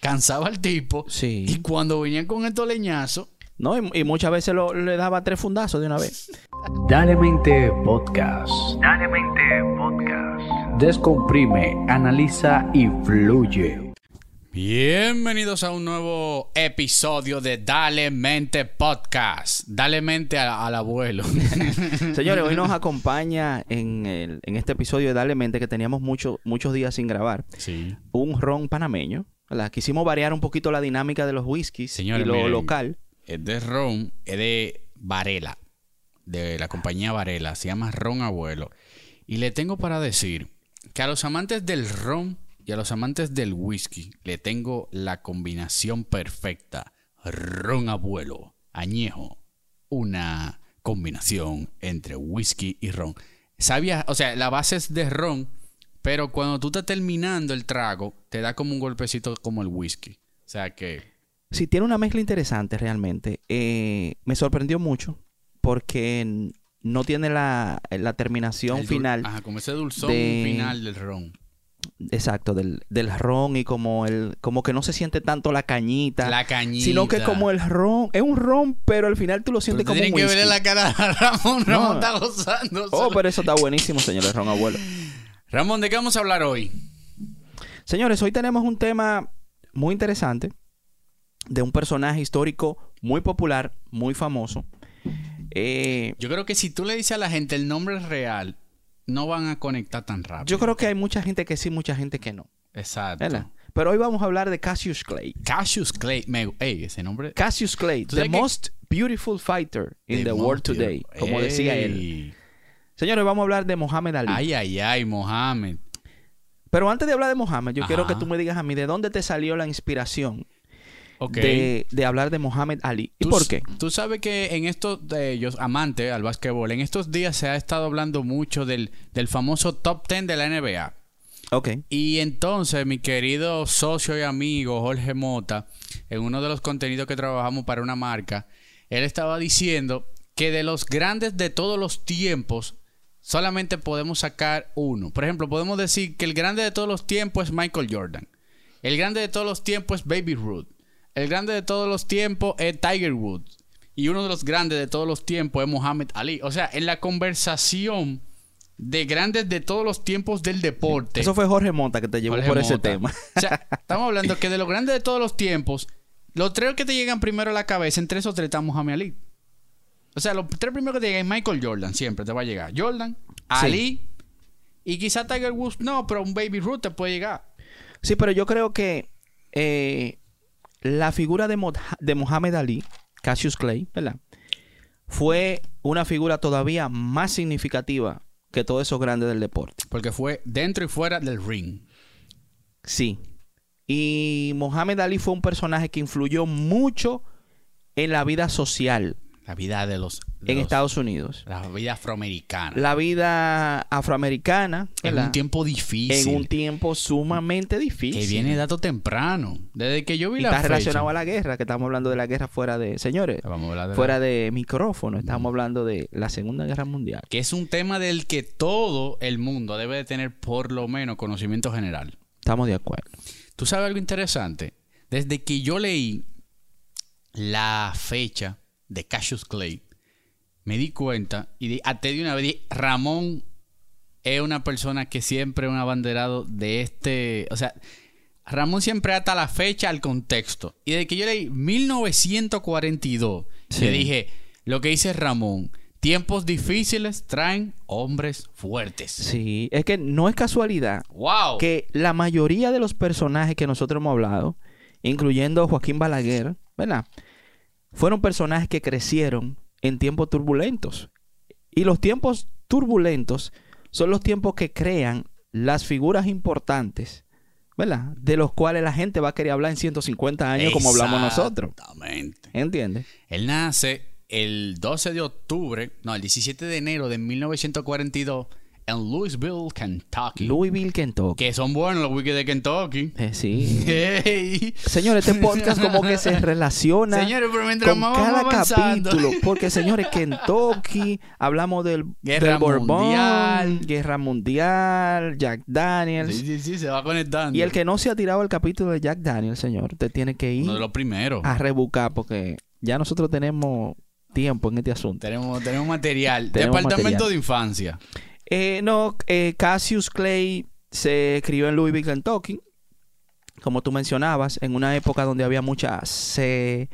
cansaba al tipo. Sí. Y cuando venían con estos leñazos, No, y, y muchas veces lo- le daba tres fundazos de una vez. Dale Mente Podcast. Dale Mente Podcast. Descomprime, analiza y fluye. bienvenidos a un nuevo episodio de Dale Mente Podcast. Dale mente a- al abuelo. Señores, hoy nos acompaña en, el- en este episodio de Dale Mente que teníamos mucho- muchos días sin grabar. sí. Un ron panameño. ¿Verdad? Quisimos variar un poquito la dinámica de los whiskies Señores, y lo miren. local. Es de ron, es de Varela, de la compañía Varela, se llama Ron Abuelo. Y le tengo para decir que a los amantes del ron y a los amantes del whisky le tengo la combinación perfecta. Ron Abuelo, añejo, una combinación entre whisky y ron. Sabía, o sea, la base es de ron, pero cuando tú estás terminando el trago, te da como un golpecito como el whisky. O sea que Sí, tiene una mezcla interesante realmente. Eh, me sorprendió mucho porque no tiene la, la terminación final. Ajá, como ese dulzón de- final del ron. Exacto, del, del ron y como el, como que no se siente tanto la cañita. La cañita. Sino que como el ron, es un ron, pero al final tú lo Pero sientes tú como un tienes que whisky. verle la cara a Ramón. No. Ramón está gozando. Oh, pero eso está buenísimo, señores, ron abuelo. Ramón, ¿de qué vamos a hablar hoy? Señores, hoy tenemos un tema muy interesante de un personaje histórico muy popular, muy famoso. Eh, Yo creo que si tú le dices a la gente el nombre real, no van a conectar tan rápido. yo creo que hay mucha gente que sí, mucha gente que no. Exacto. ¿verdad? Pero hoy vamos a hablar de Cassius Clay. Cassius Clay. Me... Ey, ese nombre... Cassius Clay, ¿Tú the most beautiful fighter in de the world today, como decía él. Señores, vamos a hablar de Mohamed Ali. Ay, ay, ay, Mohamed. Pero antes de hablar de Mohamed, yo quiero que tú me digas a mí de dónde te salió la inspiración de, de hablar de Mohamed Ali. ¿Y por qué? Tú sabes que en estos, amante al básquetbol, en estos días se ha estado hablando mucho del, del famoso top 10 de la NBA. Ok. Y entonces mi querido socio y amigo Jorge Mota, en uno de los contenidos que trabajamos para una marca, él estaba diciendo que de los grandes de todos los tiempos, solamente podemos sacar uno. Por ejemplo, podemos decir que el grande de todos los tiempos es Michael Jordan. El grande de todos los tiempos es Baby Ruth. El grande de todos los tiempos es Tiger Woods. Y uno de los grandes de todos los tiempos es Muhammad Ali. O sea, en la conversación de grandes de todos los tiempos del deporte. Eso fue Jorge Monta que te llevó Jorge por ese tema. O sea, estamos hablando que de los grandes de todos los tiempos, los tres que te llegan primero a la cabeza, entre esos tres está Muhammad Ali. O sea, los tres primeros que te llegan es Michael Jordan, siempre te va a llegar. Jordan, Ali y quizá Tiger Woods no, pero un Baby Ruth te puede llegar. Sí, pero yo creo que eh, la figura de, Mo- de Mohamed Ali, Cassius Clay, ¿verdad? Fue una figura todavía más significativa que todos esos grandes del deporte. Porque fue dentro y fuera del ring. Sí. Y Mohamed Ali fue un personaje que influyó mucho en la vida social La vida de los... de en los- Estados Unidos. La vida afroamericana. La vida afroamericana en ¿verdad? un tiempo difícil. en un tiempo sumamente difícil. que viene dato temprano. Desde que yo vi y la está fecha- relacionado a la guerra, que estamos hablando de la guerra fuera de... Señores, Vamos a de la- fuera de micrófono, estamos hablando de la Segunda Guerra Mundial. que es un tema del que todo el mundo debe de tener por lo menos conocimiento general. Estamos de acuerdo. ¿Tú sabes algo interesante? Desde que yo leí la fecha de Cassius Clay, me di cuenta y di, hasta de una vez Ramón es una persona que siempre es un abanderado de este, o sea, Ramón siempre ata la fecha al contexto. Y desde que yo leí 1942, Sí. le dije, lo que dice Ramón, tiempos difíciles traen hombres fuertes. Sí, es que no es casualidad ¡Wow! que la mayoría de los personajes que nosotros hemos hablado, incluyendo Joaquín Balaguer, ¿verdad? Fueron personajes que crecieron en tiempos turbulentos. Y los tiempos turbulentos son los tiempos que crean las figuras importantes, ¿verdad? De los cuales la gente va a querer hablar en 150 años como hablamos nosotros. Exactamente. ¿Entiendes? Él nace el 12 de octubre, no, el 17 de enero de 1942 en Louisville, Kentucky. Louisville, Kentucky. que son buenos los wikis de Kentucky. Eh, sí. Hey. Señores, este podcast como que se relaciona Señores, pero mientras con más cada avanzando- capítulo. Porque, señores, Kentucky, hablamos del, Guerra del Bourbon, Mundial. Guerra Mundial, Jack Daniels. Sí, sí, sí, se va conectando. Y el que no se ha tirado el capítulo de Jack Daniels, señor, usted tiene que ir Uno de los primeros. a rebuscar porque ya nosotros tenemos tiempo en este asunto. Tenemos, tenemos material. Tenemos Departamento material. de infancia. Eh, no, eh, Cassius Clay se crió en Louisville, Kentucky, como tú mencionabas, en una época donde había mucha segregación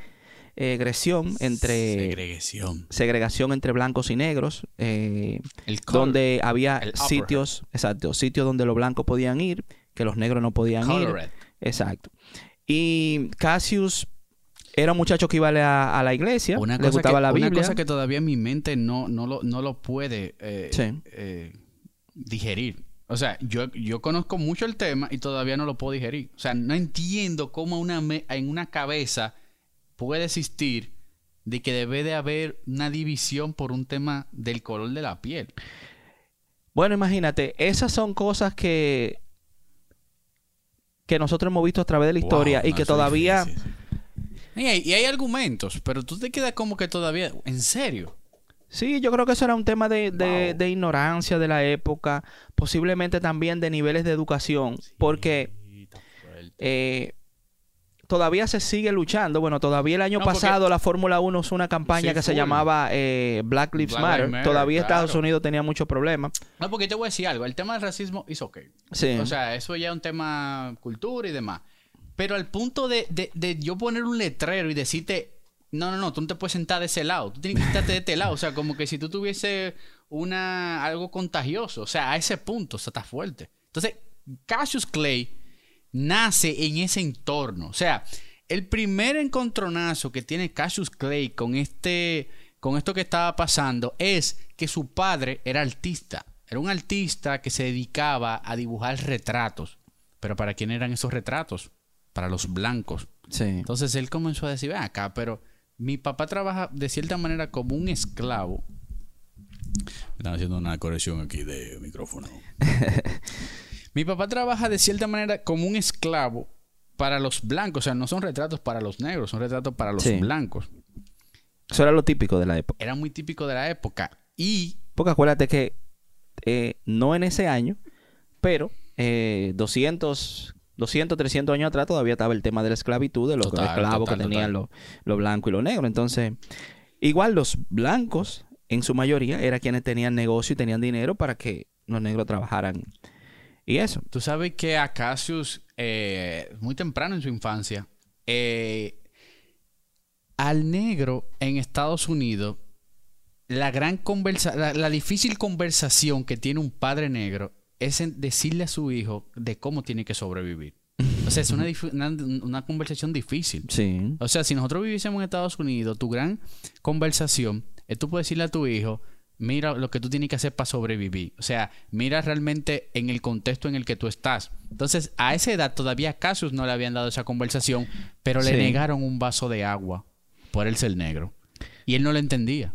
entre Segregación. segregación entre blancos y negros, eh, El color. donde había el sitios, exacto, sitios donde los blancos podían ir, que los negros no podían ir. Exacto. Y Cassius era un muchacho que iba a la, a la iglesia, Una le gustaba que, la una Biblia. cosa que todavía mi mente no, no, lo, no lo puede eh, Sí. eh, digerir. O sea, yo, yo conozco mucho el tema y todavía no lo puedo digerir. O sea, no entiendo cómo una me- en una cabeza puede existir de que debe de haber una división por un tema del color de la piel. Bueno, imagínate, esas son cosas que que nosotros hemos visto a través de la historia Wow, y no, que todavía difícil. Y hay, y hay argumentos, pero tú te quedas como que todavía, ¿en serio? Sí, yo creo que eso era un tema de, de- Wow. de ignorancia de la época, posiblemente también de niveles de educación, porque eh, todavía se sigue luchando. Bueno, todavía el año No, porque- pasado la Fórmula 1 usó una campaña Sí, que se llamaba eh, Black Lives Black Matter. Todavía Estados. Unidos tenía muchos problemas. No, porque te voy a decir algo. El tema del racismo es ok. Sí. O sea, eso ya es un tema cultura y demás. Pero al punto de, yo poner un letrero y decirte, no, no, no, tú no te puedes sentar de ese lado. Tú tienes que sentarte de este lado. O sea, como que si tú tuviese una algo contagioso. O sea, a ese punto, o sea, está fuerte. Entonces, Cassius Clay nace en ese entorno. O sea, el primer encontronazo que tiene Cassius Clay con este con esto que estaba pasando es que su padre era artista. Era un artista que se dedicaba a dibujar retratos. Pero ¿para quién eran esos retratos? Para los blancos. sí. Entonces él comenzó a decir, ven acá, pero mi papá trabaja de cierta manera como un esclavo. Me están haciendo una corrección aquí de micrófono. mi papá trabaja de cierta manera como un esclavo para los blancos. O sea, no son retratos para los negros, son retratos para los Sí. blancos. Eso era lo típico de la época. Era muy típico de la época. Y Porque acuérdate que eh, no en ese año, pero eh, 200, 200, 300 años atrás todavía estaba el tema de la esclavitud, de los Total, esclavos total, que tenían los los blancos y los negros. Entonces, igual los blancos, en su mayoría, eran quienes tenían negocio y tenían dinero para que los negros trabajaran. Y eso. Tú sabes que a Cassius, eh, muy temprano en su infancia, eh, al negro en Estados Unidos, la gran conversa la, la difícil conversación que tiene un padre negro es en decirle a su hijo de cómo tiene que sobrevivir. O sea, es una, una, una conversación difícil. Sí. O sea, si nosotros viviésemos en Estados Unidos, tu gran conversación es tú puedes decirle a tu hijo, mira lo que tú tienes que hacer para sobrevivir. O sea, mira realmente en el contexto en el que tú estás. Entonces, a esa edad todavía a Cassius no le habían dado esa conversación, pero le Sí. negaron un vaso de agua por él ser negro. Y él no lo entendía.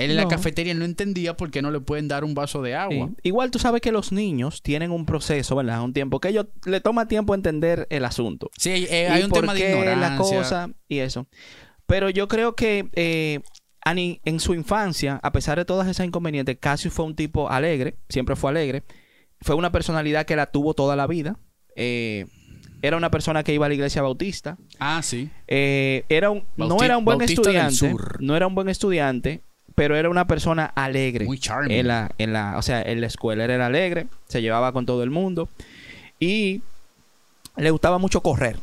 Él en la cafetería no entendía por qué no le pueden dar un vaso de agua. Sí. Igual tú sabes que los niños tienen un proceso, ¿verdad? Un tiempo que ellos le toma tiempo entender el asunto. Sí, eh, y hay un por tema de ignorancia. la cosa y eso. Pero yo creo que eh, Ani, en su infancia, a pesar de todas esas inconvenientes, Cassius fue un tipo alegre, siempre fue alegre. Fue una personalidad que la tuvo toda la vida. Eh, era una persona que iba a la iglesia bautista. Ah, sí. Eh, era un, no era un buen Bautista estudiante. No era un buen estudiante, pero era una persona alegre. Muy charming. En la, en la, o sea, en la escuela era alegre, se llevaba con todo el mundo y le gustaba mucho correr.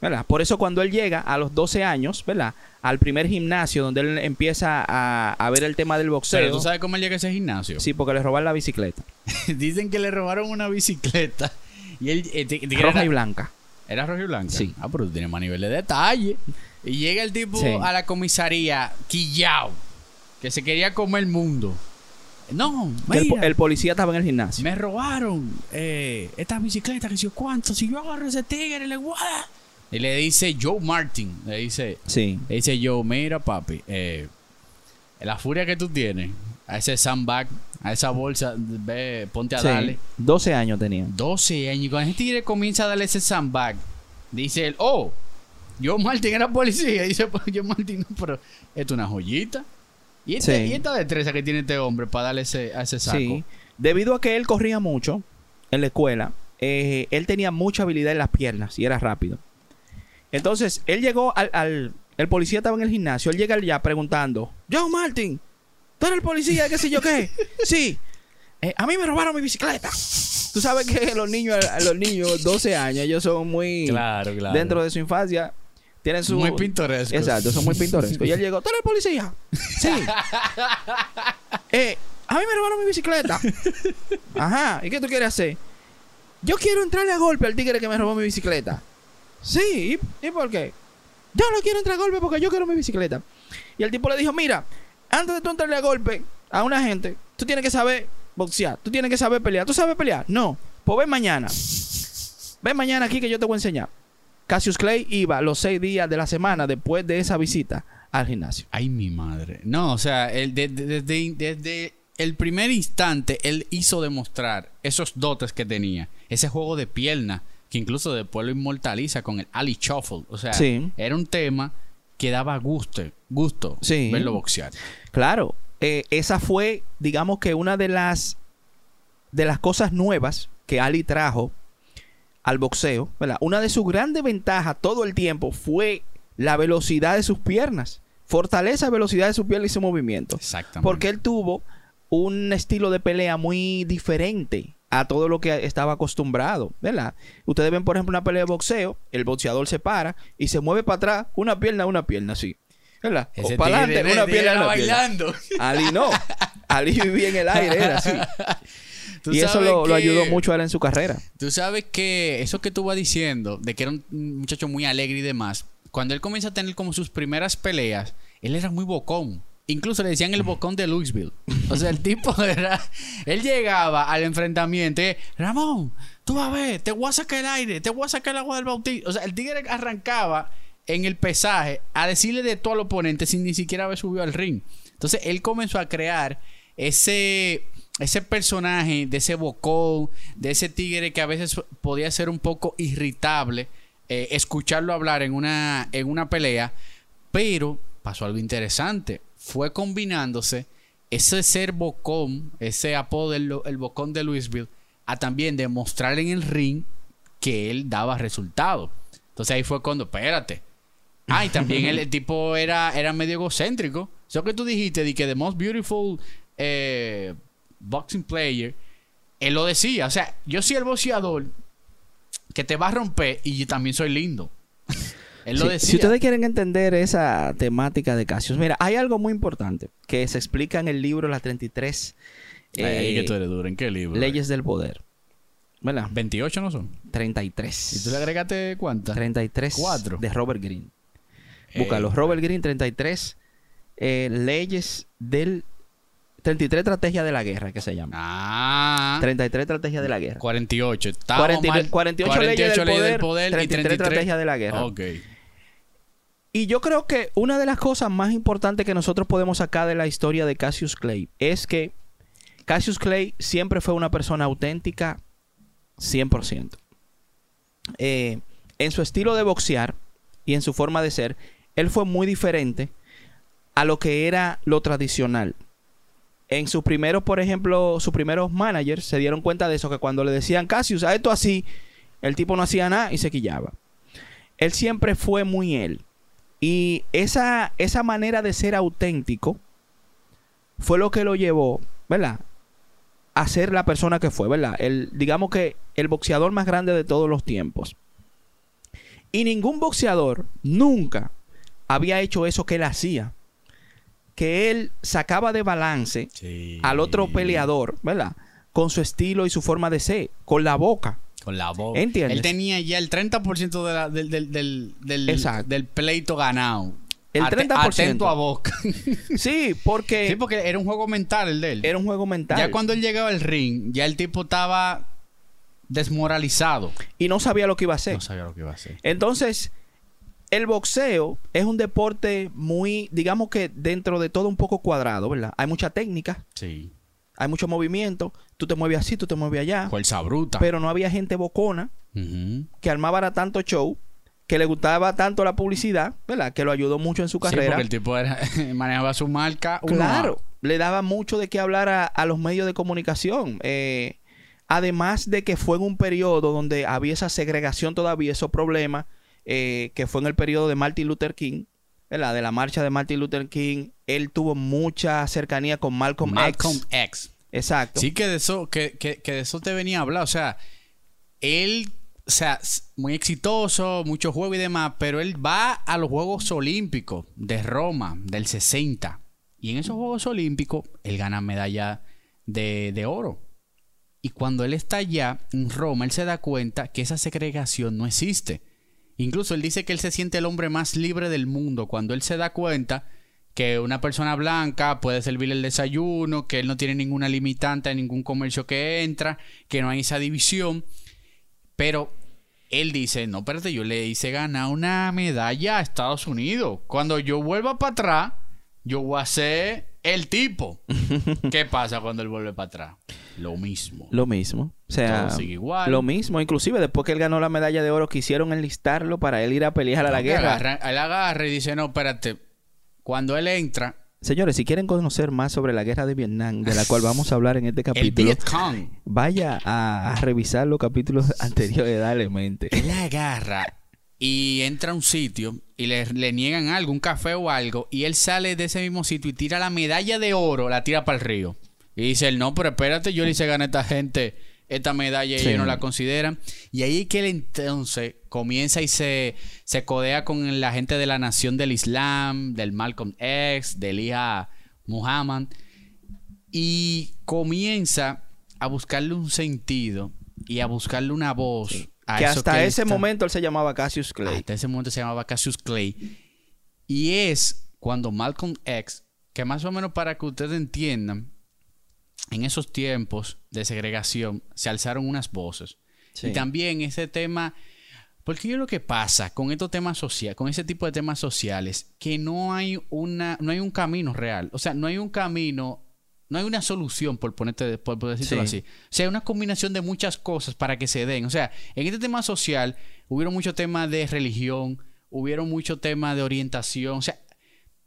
¿verdad? Por eso cuando él llega a los 12 años, ¿verdad? Al primer gimnasio donde él empieza a, a ver el tema del Pero boxeo. tú sabes cómo él llega a ese gimnasio. Sí, porque le robaron la bicicleta. Dicen que le robaron una bicicleta. Y él. eh, te- te- Roja era, y blanca. ¿Era roja y blanca? Sí. Ah, pero tú tienes más nivel de detalle. Y llega el tipo Sí. a la comisaría, quillao, que se quería comer el mundo. No, el, mira, el policía estaba en el gimnasio. me robaron eh, esta bicicleta, que si yo cuánto, si yo agarro ese tigre, le dar". Y le dice Joe Martin, le dice, Sí. le dice Joe, mira papi, eh, la furia que tú tienes, a ese sandbag a esa bolsa, ve, ponte a Sí, darle. 12 años tenía. 12 años. Y cuando ese tigre comienza a darle ese sandbag, dice él, oh, yo Martín era policía. Y dice, pues yo Martín, no, pero esto es una joyita. Y, este- Sí. y esta destreza que tiene este hombre para darle ese, a ese saco. Sí. Debido a que él corría mucho en la escuela, eh, él tenía mucha habilidad en las piernas y era rápido. Entonces, él llegó al, al- El policía estaba en el gimnasio. Él llega allá preguntando: Yo, Martin, ¿tú eres el policía? ¿Qué sé yo qué? sí. "Eh, a mí me robaron mi bicicleta. Tú sabes que los niños, los niños, 12 años, ellos son muy. Claro, claro. Dentro de su infancia, tienen su. Muy pintorescos. Exacto, son muy pintorescos. Y él llegó, ¿tú eres policía? Sí. Eh, a mí me robaron mi bicicleta. Ajá, ¿y qué tú quieres hacer? Yo quiero entrarle a golpe al tigre que me robó mi bicicleta. Sí, ¿y, y por qué? Yo no quiero entrar a golpe porque yo quiero mi bicicleta. Y el tipo le dijo, mira, antes de tú entrarle a golpe a una gente, tú tienes que saber boxear, tú tienes que saber pelear. ¿Tú sabes pelear? No. Pues ven mañana. Ven mañana aquí que yo te voy a enseñar. Cassius Clay iba los seis días de la semana después de esa visita al gimnasio. Ay, mi madre. No, o sea, desde, desde el primer instante, él hizo demostrar esos dotes que tenía. Ese juego de pierna, que incluso después lo inmortaliza con el Ali Shuffle. O sea, Sí. era un tema que daba gusto, gusto Sí. verlo boxear. Claro, eh, esa fue, digamos que una de las de las cosas nuevas que Ali trajo al boxeo, ¿verdad? Una de sus grandes ventajas todo el tiempo fue la velocidad de sus piernas, fortaleza, velocidad de sus piernas y su movimiento, Exactamente. porque él tuvo un estilo de pelea muy diferente a todo lo que estaba acostumbrado, ¿verdad? Ustedes ven, por ejemplo, una pelea de boxeo, el boxeador se para y se mueve para atrás, una pierna, una pierna, así. ¿Verdad? Ese o para adelante, una pierna, una pierna. bailando. Ali no. Ali vivía en el aire, era así. Y eso lo, ayudó mucho a él en su carrera. Tú sabes que eso que tú vas diciendo, de que era un muchacho muy alegre y demás, cuando él comienza a tener como sus primeras peleas, él era muy bocón. Incluso le decían el bocón de Louisville. O sea, el tipo era. Él llegaba al enfrentamiento y, Ramón, tú vas a ver, te voy a sacar el aire, te voy a sacar el agua del bautismo. O sea, el tigre arrancaba en el pesaje a decirle de todo al oponente sin ni siquiera haber subido al ring. Entonces él comenzó a crear ese, ese personaje de ese bocón, de ese tigre que a veces podía ser un poco irritable, eh, escucharlo hablar en una, en una pelea, pero pasó algo interesante. Fue combinándose ese ser bocón, ese apodo del el bocón de Louisville, a también demostrar en el ring que él daba resultados. Entonces ahí fue cuando, espérate. Ah, y también el, el tipo era, era medio egocéntrico. Eso que tú dijiste, de que the most beautiful eh, boxing player, él lo decía. O sea, yo soy el boxeador que te va a romper y también soy lindo. él lo Sí, decía. Si ustedes quieren entender esa temática de Cassius, mira, hay algo muy importante que se explica en el libro Las 33 Ay, ay, que tú eh, eres duro. ¿En qué libro? Leyes del Poder. ¿Verdad? 28 no son. 33. ¿Y tú le agregaste cuántas? 33 Cuatro. de Robert Greene. Eh, Búscalo. Robert Greene, 33 eh, leyes del... 33 estrategias de la guerra, que se llama. Ah. 33 estrategias de la guerra. 48. Estábamos 40 mal. 48 leyes del poder, y 33 estrategias de la guerra. Ok. Y yo creo que una de las cosas más importantes que nosotros podemos sacar de la historia de Cassius Clay es que Cassius Clay siempre fue una persona auténtica 100%. Eh, en su estilo de boxear y en su forma de ser, él fue muy diferente a lo que era lo tradicional. En sus primeros, por ejemplo, sus primeros managers se dieron cuenta de eso, que cuando le decían Cassius, a esto así, el tipo no hacía nada y se quillaba. Él siempre fue muy él. Y esa, esa manera de ser auténtico fue lo que lo llevó, ¿verdad? A ser la persona que fue, ¿verdad? El, digamos que el boxeador más grande de todos los tiempos. Y ningún boxeador nunca había hecho eso que él hacía. Que él sacaba de balance Sí. al otro peleador, ¿verdad? Con su estilo y su forma de ser, con la boca. Con la boca. ¿Entiendes? Él tenía ya el 30% de la- del, del, del, del, pleito ganado. El Ate- 30%. Atento a boca. Sí, porque sí, porque era un juego mental el de él. era un juego mental. Ya cuando él llegaba al ring, ya el tipo estaba desmoralizado. Y no sabía lo que iba a hacer. No sabía lo que iba a hacer. Entonces, el boxeo es un deporte muy, digamos que dentro de todo un poco cuadrado, ¿verdad? Hay mucha técnica, Sí. hay mucho movimiento, tú te mueves así, tú te mueves allá, Fuerza bruta. pero no había gente bocona que armaba tanto show, que le gustaba tanto la publicidad, ¿verdad? Que lo ayudó mucho en su Sí, carrera. porque el tipo era- manejaba su marca. Claro, le daba mucho de qué hablar a, a los medios de comunicación. Eh, además de que fue en un periodo donde había esa segregación todavía, esos problemas, eh, que fue en el periodo de Martin Luther King, ¿verdad? De la marcha de Martin Luther King. Él tuvo mucha cercanía con Malcolm, Malcolm X. X. Exacto. Sí, que de eso, que, que- que de eso te venía a hablar. O sea, él, o sea, muy exitoso, mucho juego y demás, pero él va a los Juegos Olímpicos de Roma del 60. Y en esos Juegos Olímpicos, él gana medalla de, de oro. Y cuando él está allá en Roma, él se da cuenta que esa segregación no existe. Incluso él dice que él se siente el hombre más libre del mundo cuando él se da cuenta que una persona blanca puede servir el desayuno, que él no tiene ninguna limitante en ningún comercio que entra, que no hay esa división. Pero él dice, no, espérate, yo le hice ganar una medalla a Estados Unidos. Cuando yo vuelva para atrás, yo voy a ser el tipo. ¿Qué pasa cuando él vuelve para atrás? Lo mismo. Lo mismo. O sea, Todo sigue igual. lo mismo. Inclusive después que él ganó la medalla de oro, quisieron enlistarlo para él ir a pelear a la guerra. agarra- él agarra y dice, no, espérate. Cuando él entra, Señores, si quieren conocer más sobre la guerra de Vietnam, de la cual vamos a hablar en este capítulo, vaya a, a revisar los capítulos anteriores, dale mente. él agarra y entra a un sitio y le, le niegan algo, un café o algo, y él sale de ese mismo sitio y tira la medalla de oro, la tira para el río. Y dice él, no, pero espérate, yo le hice ganar a esta gente esta medalla y Sí. ellos no la consideran. Y ahí que él entonces comienza y se, se codea con la gente de la nación del Islam, del Malcolm X, del hija Muhammad, y comienza a buscarle un sentido y a buscarle una voz. Que eso hasta ese está- momento él se llamaba Cassius Clay. hasta ese momento se llamaba Cassius Clay. Y es cuando Malcolm X, que más o menos para que ustedes entiendan, en esos tiempos de segregación se alzaron unas voces. Sí. Y también ese tema, porque yo lo que pasa con estos temas sociales, con ese tipo de temas sociales, que no hay una, no hay un camino real. O sea, no hay un camino, no hay una solución, por ponerte, por, por decirlo Sí. así. O sea, hay una combinación de muchas cosas para que se den. O sea, en este tema social hubieron muchos temas de religión, hubieron muchos temas de orientación. O sea,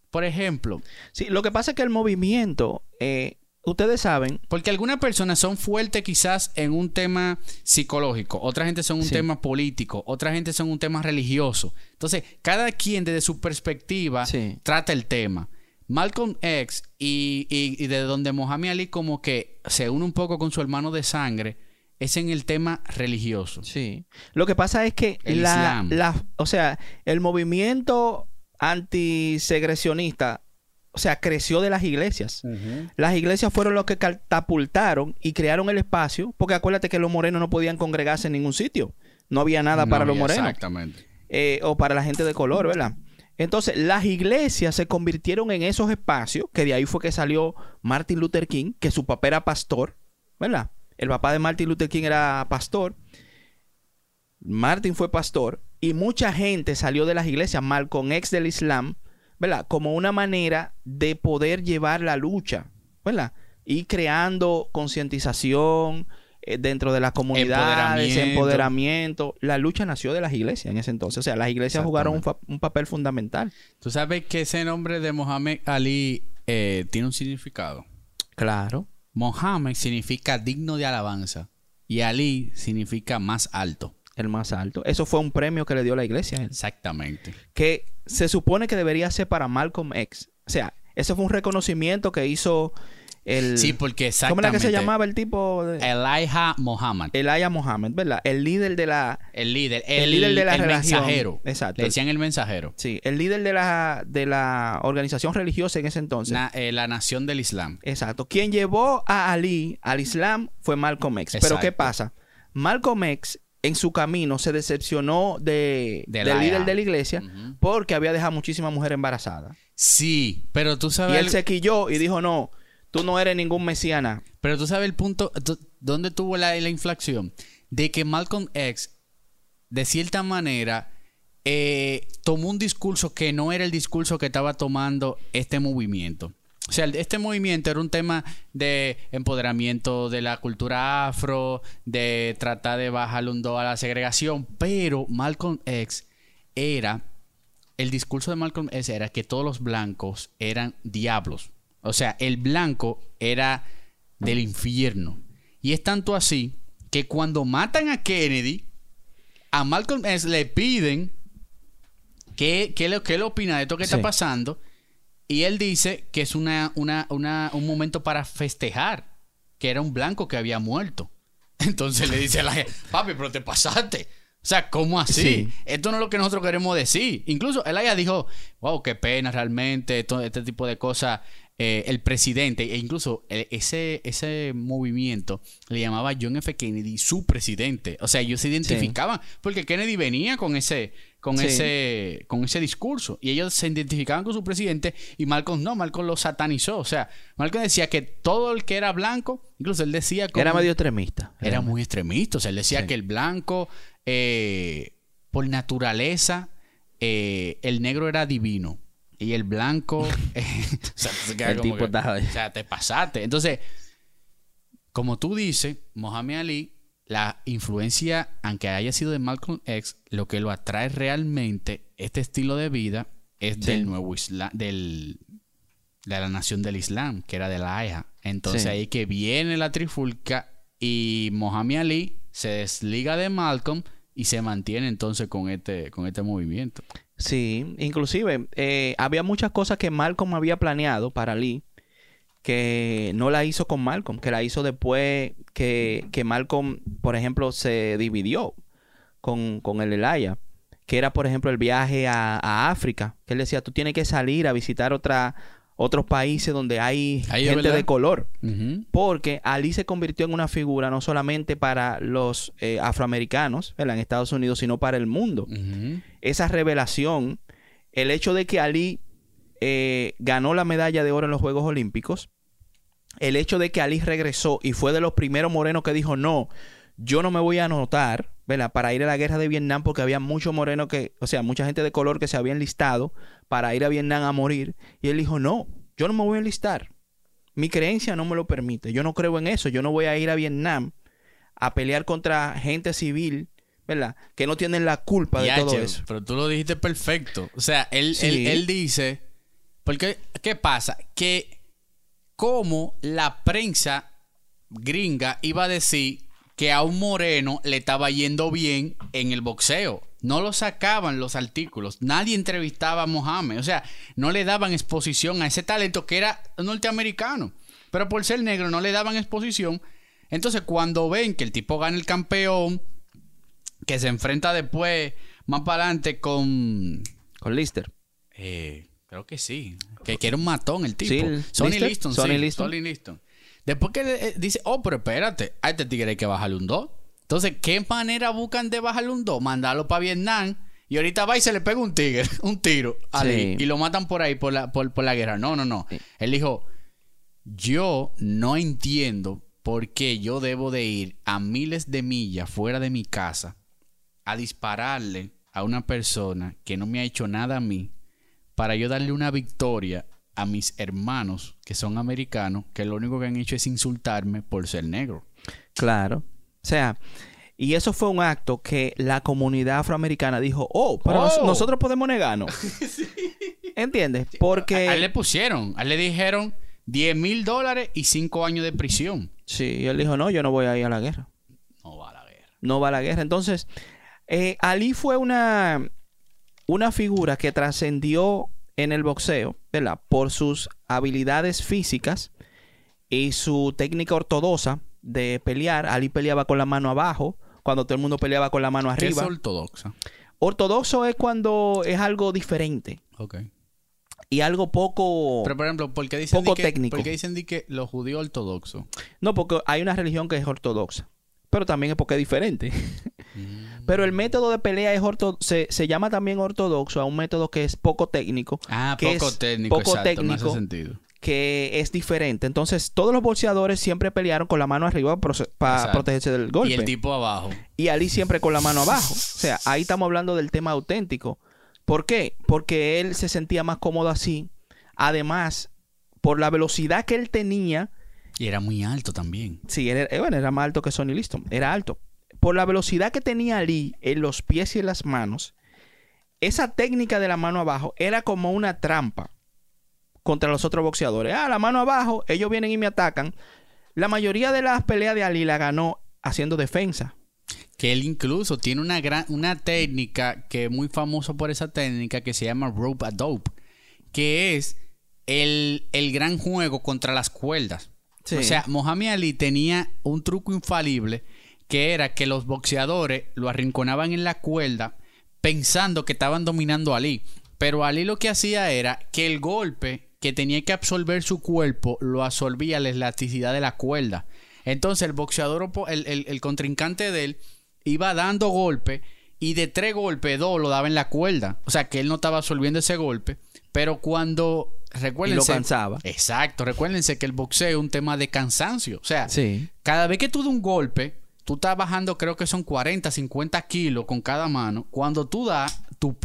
por ejemplo, Sí, lo que pasa es que el movimiento, eh, ustedes saben, Porque algunas personas son fuertes quizás en un tema psicológico, otra gente son un Sí. tema político, otra gente son un tema religioso. Entonces, cada quien desde su perspectiva Sí. trata el tema. Malcolm X y, y- y de donde Mohamed Ali como que se une un poco con su hermano de sangre es en el tema religioso. sí. Lo que pasa es que El la, Islam. la- o sea, el movimiento antisegresionista, o sea, creció de las iglesias. Las iglesias fueron los que catapultaron y crearon el espacio, porque acuérdate que los morenos no podían congregarse en ningún sitio. No había nada No para los morenos. Exactamente. eh, o para la gente de color, ¿verdad? Entonces, las iglesias se convirtieron en esos espacios, que de ahí fue que salió Martin Luther King, que su papá era pastor, ¿verdad? El papá de Martin Luther King era pastor. Martin fue pastor y mucha gente salió de las iglesias, Malcolm X del Islam, ¿verdad? Como una manera de poder llevar la lucha, ¿verdad? Y creando concientización eh, dentro de las comunidades, Empoderamiento. empoderamiento. La lucha nació de las iglesias en ese entonces. O sea, las iglesias jugaron un, papel fundamental. Tú sabes que ese nombre de Mohamed Ali eh, tiene un significado. Claro. Mohammed significa digno de alabanza y Ali significa más alto. El más alto. Eso fue un premio que le dio la iglesia a él. Exactamente. que se supone que debería ser para Malcolm X. O sea, ese fue un reconocimiento que hizo el... Sí, porque ¿Cómo exactamente. era que se llamaba el tipo? De... Elijah Muhammad. Elijah Mohammed, ¿verdad? El líder de la... El líder. El El, líder de la el relación. mensajero. Exacto. Le decían el mensajero. Sí, el líder de la, de la organización religiosa en ese entonces. Na- eh, la nación del Islam. Exacto. Quien llevó a Ali al Islam fue Malcolm X. Pero ¿qué pasa? Malcolm X en su camino se decepcionó de, De del líder de la iglesia porque había dejado muchísimas mujeres embarazadas. Sí, pero tú Y sabes. él el- se quilló y dijo, no, tú no eres ningún mesiana. Pero tú sabes el punto. ¿Dónde tuvo la, la inflación? De que Malcolm X, de cierta manera, eh, tomó un discurso que no era el discurso que estaba tomando este movimiento. O sea, este movimiento era un tema de empoderamiento de la cultura afro, de tratar de bajar un do a la segregación, pero Malcolm X era, el discurso de Malcolm X era que todos los blancos eran diablos. O sea, el blanco era del infierno. Y es tanto así que cuando matan a Kennedy, a Malcolm X le piden qué, qué, le- qué le opina de esto que Sí. está pasando. Y él dice que es una, una, una- un momento para festejar que era un blanco que había muerto. Entonces le dice a la gente, papi, pero te pasaste. O sea, ¿cómo así? Sí. Esto no es lo que nosotros queremos decir. Incluso Elaya dijo, wow, qué pena realmente, todo este tipo de cosas. Eh, el presidente, e incluso eh, ese, ese movimiento le llamaba John F. Kennedy su presidente. O sea, ellos se identificaban, porque Kennedy venía con ese, con Sí. ese, con ese discurso. Y ellos se identificaban con su presidente y Malcolm no, Malcolm lo satanizó. O sea, Malcolm decía que todo el que era blanco, incluso él decía como- Era medio extremista. era muy extremista. O sea, él decía Sí. que el blanco, eh, por naturaleza, eh, el negro era divino. Y el blanco. eh, o sea, se queda El como tipo que, estaba- O sea, te pasaste. Entonces, como tú dices, Mohamed Ali, la influencia, aunque haya sido de Malcolm X, lo que lo atrae realmente, este estilo de vida, es Sí. del nuevo Islam, del, de la nación del Islam, que era de la AIA. Entonces Sí. ahí que viene la trifulca y Mohamed Ali se desliga de Malcolm y se mantiene entonces con este, con este movimiento. Sí, inclusive eh, había muchas cosas que Malcolm había planeado para Lee que no la hizo con Malcolm, que la hizo después que, que Malcolm, por ejemplo, se dividió con, con el Elaya, que era, por ejemplo, el viaje a, a África, que él decía, tú tienes que salir a visitar otra, otros países donde hay Ahí gente de color. Porque Ali se convirtió en una figura no solamente para los eh, afroamericanos ¿verdad? en Estados Unidos, sino para el mundo esa revelación, el hecho de que Ali eh, ganó la medalla de oro en los Juegos Olímpicos, el hecho de que Ali regresó y fue de los primeros morenos que dijo, no, yo no me voy a anotar, ¿verdad? Para ir a la guerra de Vietnam porque había muchos morenos que, o sea, mucha gente de color que se habían listado para ir a Vietnam a morir. Y él dijo, no, yo no me voy a enlistar. Mi creencia no me lo permite. Yo no creo en eso. Yo no voy a ir a Vietnam a pelear contra gente civil, ¿verdad? Que no tienen la culpa de todo che, eso. Pero tú lo dijiste perfecto. O sea, él, Sí. él, él dice. Porque, ¿qué pasa? Que como la prensa gringa iba a decir que a un moreno le estaba yendo bien en el boxeo. No lo sacaban los artículos. Nadie entrevistaba a Mohamed. O sea, no le daban exposición a ese talento que era norteamericano. Pero por ser negro no le daban exposición. Entonces, cuando ven que el tipo gana el campeón, que se enfrenta después, más para adelante, con. Con Lister. eh, creo que sí. Que, que era un matón el tipo. Sí, Sonny Liston, Liston, Sonny sí. Liston. Sonny Liston. Después que eh, dice, oh, pero espérate, a este tigre hay que bajarle un 2. Entonces, ¿qué manera buscan de bajarle un 2? Mandarlo para Vietnam. Y ahorita va y se le pega un tigre, un tiro Sí. Y lo matan por ahí por la, por, por la guerra. No, no, no. Sí. Él dijo, yo no entiendo por qué yo debo de ir a miles de millas fuera de mi casa a dispararle a una persona que no me ha hecho nada a mí para yo darle una victoria a mis hermanos que son americanos que lo único que han hecho es insultarme por ser negro. Claro. O sea, y eso fue un acto que la comunidad afroamericana dijo, oh, pero nos- Oh. nosotros podemos negarnos. ¿Entiendes? Porque... A él le pusieron, a él le dijeron 10 mil dólares y 5 años de prisión. Sí, y él dijo, no, yo no voy a ir a la guerra. No va a la guerra. No va a la guerra. Entonces, eh, Ali fue una, una figura que trascendió en el boxeo, ¿verdad? Por sus habilidades físicas y su técnica ortodoxa de pelear. Ali peleaba con la mano abajo, cuando todo el mundo peleaba con la mano ¿Qué es arriba. ortodoxa? Ortodoxo es cuando es algo diferente Ok. y algo poco... Pero por ejemplo, ¿por qué dicen, Poco que, técnico. ¿por qué dicen di que los judíos ortodoxos? No, porque hay una religión que es ortodoxa, pero también es porque es diferente. Mm. Pero el método de pelea es orto se, se llama también ortodoxo a un método que es poco técnico, Ah, que poco es técnico, poco exacto, me hace técnico. sentido. que es diferente. Entonces, todos los boxeadores siempre pelearon con la mano arriba para protegerse del golpe. Y el tipo abajo. y Ali siempre con la mano abajo. O sea, ahí estamos hablando del tema auténtico. ¿Por qué? Porque él se sentía más cómodo así. Además, por la velocidad que él tenía, Y era muy alto también. sí, él era, eh, bueno, era más alto que Sonny Liston, era alto. Por la velocidad que tenía Ali en los pies y en las manos, esa técnica de la mano abajo era como una trampa contra los otros boxeadores. Ah, la mano abajo, ellos vienen y me atacan. La mayoría de las peleas de Ali la ganó haciendo defensa. Que él incluso tiene una gran una técnica que es muy famoso por esa técnica que se llama rope a dope, que es el, el gran juego contra las cuerdas. Sí. O sea, Mohamed Ali tenía un truco infalible que era que los boxeadores lo arrinconaban en la cuerda pensando que estaban dominando a Ali. Pero Ali lo que hacía era que el golpe que tenía que absorber su cuerpo lo absorbía la elasticidad de la cuerda. Entonces el boxeador, el, el- el contrincante de él, iba dando golpe y de tres golpes, dos lo daba en la cuerda. O sea que él no estaba absorbiendo ese golpe. Pero cuando... Recuérdense, cansaba. Exacto, recuérdense que el boxeo es un tema de cansancio. O sea, Sí. cada vez que tú das un golpe, tú estás bajando, creo que son 40, 50 kilos con cada mano. Cuando tú das, tú,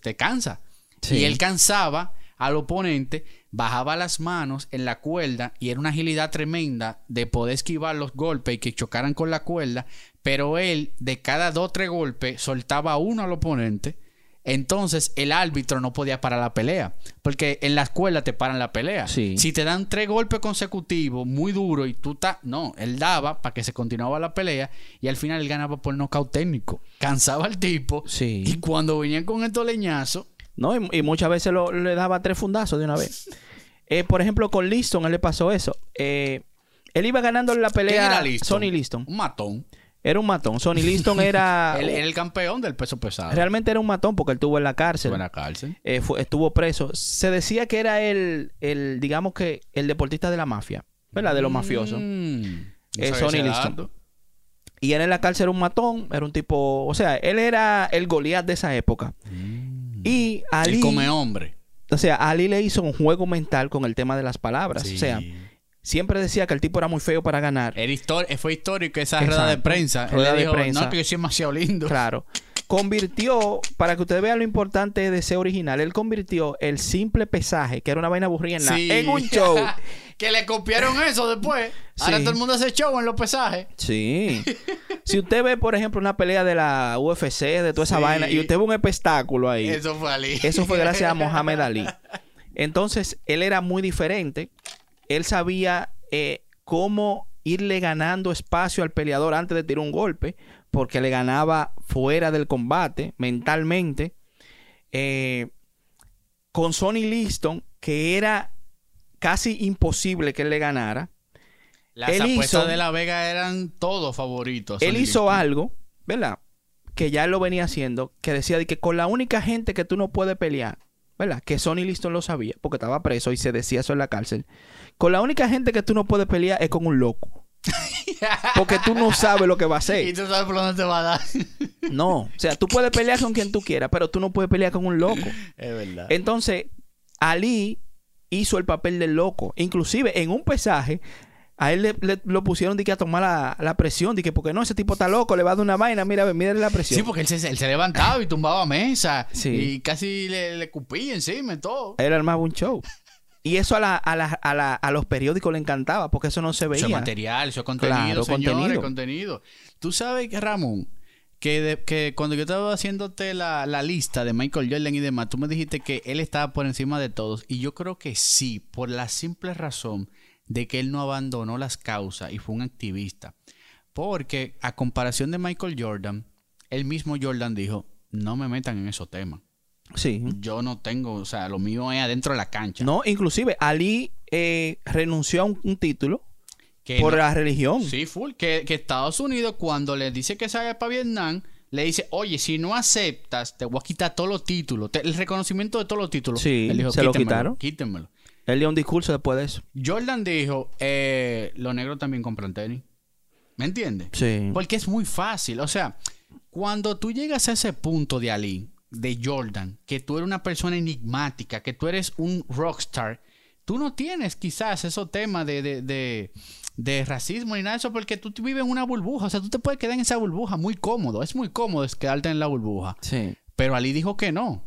te cansas. Sí. Y él cansaba al oponente, bajaba las manos en la cuerda y era una agilidad tremenda de poder esquivar los golpes y que chocaran con la cuerda. Pero él, de cada dos o tres golpes, soltaba uno al oponente. Entonces el árbitro no podía parar la pelea. Porque en la escuela te paran la pelea. Sí. Si te dan tres golpes consecutivos muy duros y tú estás. No, él daba para que se continuaba la pelea y al final él ganaba por nocaut técnico. Cansaba al tipo. Sí. Y cuando venían con estos leñazos. ¿no? Y, y muchas veces lo- le daba tres fundazos de una vez. Eh, por ejemplo, con Liston, él le pasó eso. Eh, él iba ganando la ¿Quién pelea era Liston? Sonny Liston. Un matón. Era un matón. Sonny Liston era... él era el campeón del peso pesado. realmente era un matón porque él estuvo en la cárcel. Estuvo en la cárcel. Eh, fue- estuvo preso. Se decía que era el, el, digamos que, el deportista de la mafia. ¿Verdad? De los mafiosos. Mm, no Eh, Sonny Liston. Y él en la cárcel era un matón. Era un tipo... O sea, él era el Goliat de esa época. Y Ali... El come hombre. O sea, Ali le hizo un juego mental con el tema de las palabras. Sí. O sea, siempre decía que el tipo era muy feo para ganar. Fue histórico esa Exacto. rueda de prensa. Rueda de dijo, prensa. no, que yo soy demasiado lindo. Claro. Convirtió, para que ustedes vean lo importante de ser original, él convirtió el simple pesaje, que era una vaina aburrida, Sí. en un show. que le copiaron eso después. Ahora todo el mundo hace show en los pesajes. Sí. si usted ve, por ejemplo, una pelea de la UFC, de toda esa Sí. vaina, y usted ve un espectáculo ahí, Eso fue Ali. eso fue gracias a Mohamed Ali. Entonces, él era muy diferente. Él sabía eh, cómo irle ganando espacio al peleador antes de tirar un golpe, porque le ganaba fuera del combate, mentalmente. Eh, con Sonny Liston, que era casi imposible que él le ganara, Las él apuestas hizo- de La Vega eran todos favoritos. él hizo Liston. algo, ¿verdad? Que ya él lo venía haciendo, que decía de que con la única gente que tú no puedes pelear, ¿verdad? Que Sonny Liston lo sabía, porque estaba preso y se decía eso en la cárcel. Con la única gente que tú no puedes pelear es con un loco. Porque tú no sabes lo que va a Y hacer. tú sabes por dónde te va a dar. No, o sea, tú puedes pelear con quien tú quieras, pero tú no puedes pelear con un loco. es verdad. Entonces, Ali hizo el papel del loco. Inclusive, en un pesaje, a él le, le- lo pusieron de que a tomar la, la presión. De que, porque no, ese tipo está loco, le va a dar una vaina. Mira, mira la presión. Sí, porque él se, él se levantaba y tumbaba mesa. Sí. Y casi le, le cupía encima y todo. Él armaba un show. Y eso a, la- a, la- a, la- a los periódicos le encantaba, porque eso no se Eso es veía. material, eso es contenido, Claro, señores, contenido. contenido. Tú sabes Ramón, que, de- que cuando yo estaba haciéndote la, la lista de Michael Jordan y demás, tú me dijiste que él estaba por encima de todos. Y yo creo que sí, por la simple razón de que él no abandonó las causas y fue un activista. Porque a comparación de Michael Jordan, el mismo Jordan dijo, no me metan en esos temas. Sí. Yo no tengo, o sea, lo mío es adentro de la cancha. No, inclusive Ali eh, renunció a un, un título Que por no- la religión. Sí, full. Que, que Estados Unidos, cuando le dice que se vaya para Vietnam, le dice, oye, si no aceptas, te voy a quitar todos los títulos. Te- el reconocimiento de todos los títulos. Sí, Él dijo, se lo "Quítenmelo, quitaron. Quítenmelo. Él dio un discurso después de eso. Jordan dijo, eh, los negros también compran tenis. ¿Me entiendes? Sí. Porque es muy fácil. O sea, cuando tú llegas a ese punto de Ali, de Jordan, que tú eres una persona enigmática, que tú eres un rockstar, tú no tienes quizás esos temas de, de, de, de racismo ni nada de eso, porque tú vives en una burbuja. O sea, tú te puedes quedar en esa burbuja muy cómodo. Es muy cómodo es quedarte en la burbuja. Sí. Pero Ali dijo que no.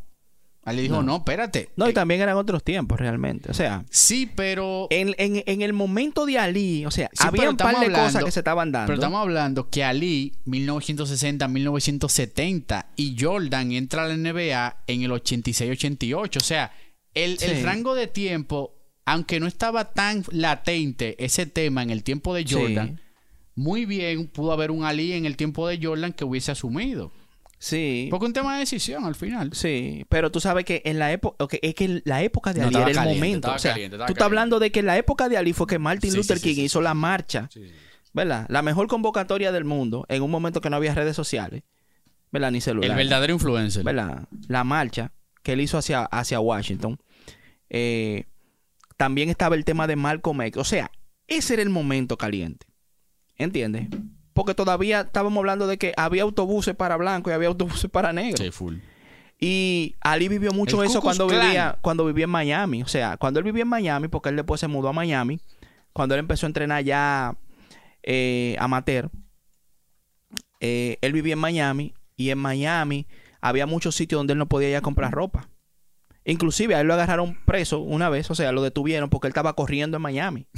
Ali dijo, no, espérate. No, y Eh, también eran otros tiempos realmente. O sea, Sí, pero... en, en- en el momento de Ali, o sea, Sí, había un par de cosas que se estaban dando. Pero estamos hablando que Ali, 1960, 1970, y Jordan entra a la NBA en el 86-88. O sea, el, el rango de tiempo, aunque no estaba tan latente ese tema en el tiempo de Sí. Jordan, muy bien pudo haber un Ali en el tiempo de Jordan que hubiese asumido. Sí. Porque un tema de decisión al final. Sí, pero tú sabes que en la época, ok, es que la época de No, Ali era el caliente, momento. estaba o sea, caliente, estaba tú estás caliente. hablando de que en la época de Ali fue que Martin Sí, Luther sí, King sí, hizo la marcha, Sí, sí. ¿verdad? La mejor convocatoria del mundo en un momento que no había redes sociales, ¿verdad? Ni El celular. verdadero influencer. ¿verdad? La marcha que él hizo hacia, hacia Washington. Eh, también estaba el tema de Malcolm X. O sea, ese era el momento caliente. ¿Entiendes? Porque todavía estábamos hablando de que había autobuses para blancos y había autobuses para negros. Sí, full. Y Ali vivió mucho El eso cuando vivía, cuando vivía en Miami. O sea, cuando él vivía en Miami, porque él después se mudó a Miami, cuando él empezó a entrenar ya eh, amateur, eh, él vivía en Miami y en Miami había muchos sitios donde él no podía ir a comprar ropa. Inclusive a él lo agarraron preso una vez, o sea, lo detuvieron porque él estaba corriendo en Miami.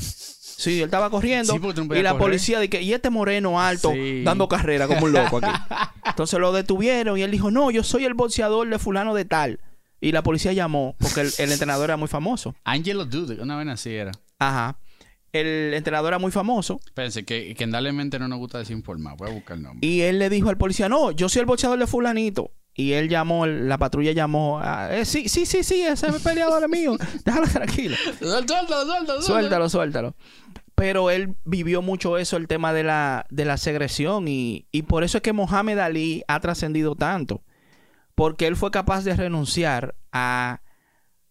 Sí, él estaba corriendo Sí, no y la correr. policía de que y este moreno alto Sí. dando carrera como un loco aquí. Entonces lo detuvieron y él dijo, "No, yo soy el boxeador de fulano de tal." Y la policía llamó porque el, el entrenador era muy famoso. Angelo Dude, una vez así era. Ajá. El entrenador era muy famoso Espérense, que, que en Dale Mente no nos gusta desinformar. Voy a buscar el nombre. y él le dijo al policía, "No, yo soy el boxeador de fulanito." Y él llamó, la patrulla llamó, a, "Eh, sí, sí, sí, sí, ese es el peleador es mío. Déjalo tranquilo. Suéltalo, suéltalo, Suéltalo, suéltalo. Pero él vivió mucho eso, el tema de la, de la segresión. Y, y por eso es que Mohamed Ali ha trascendido tanto. Porque él fue capaz de renunciar a,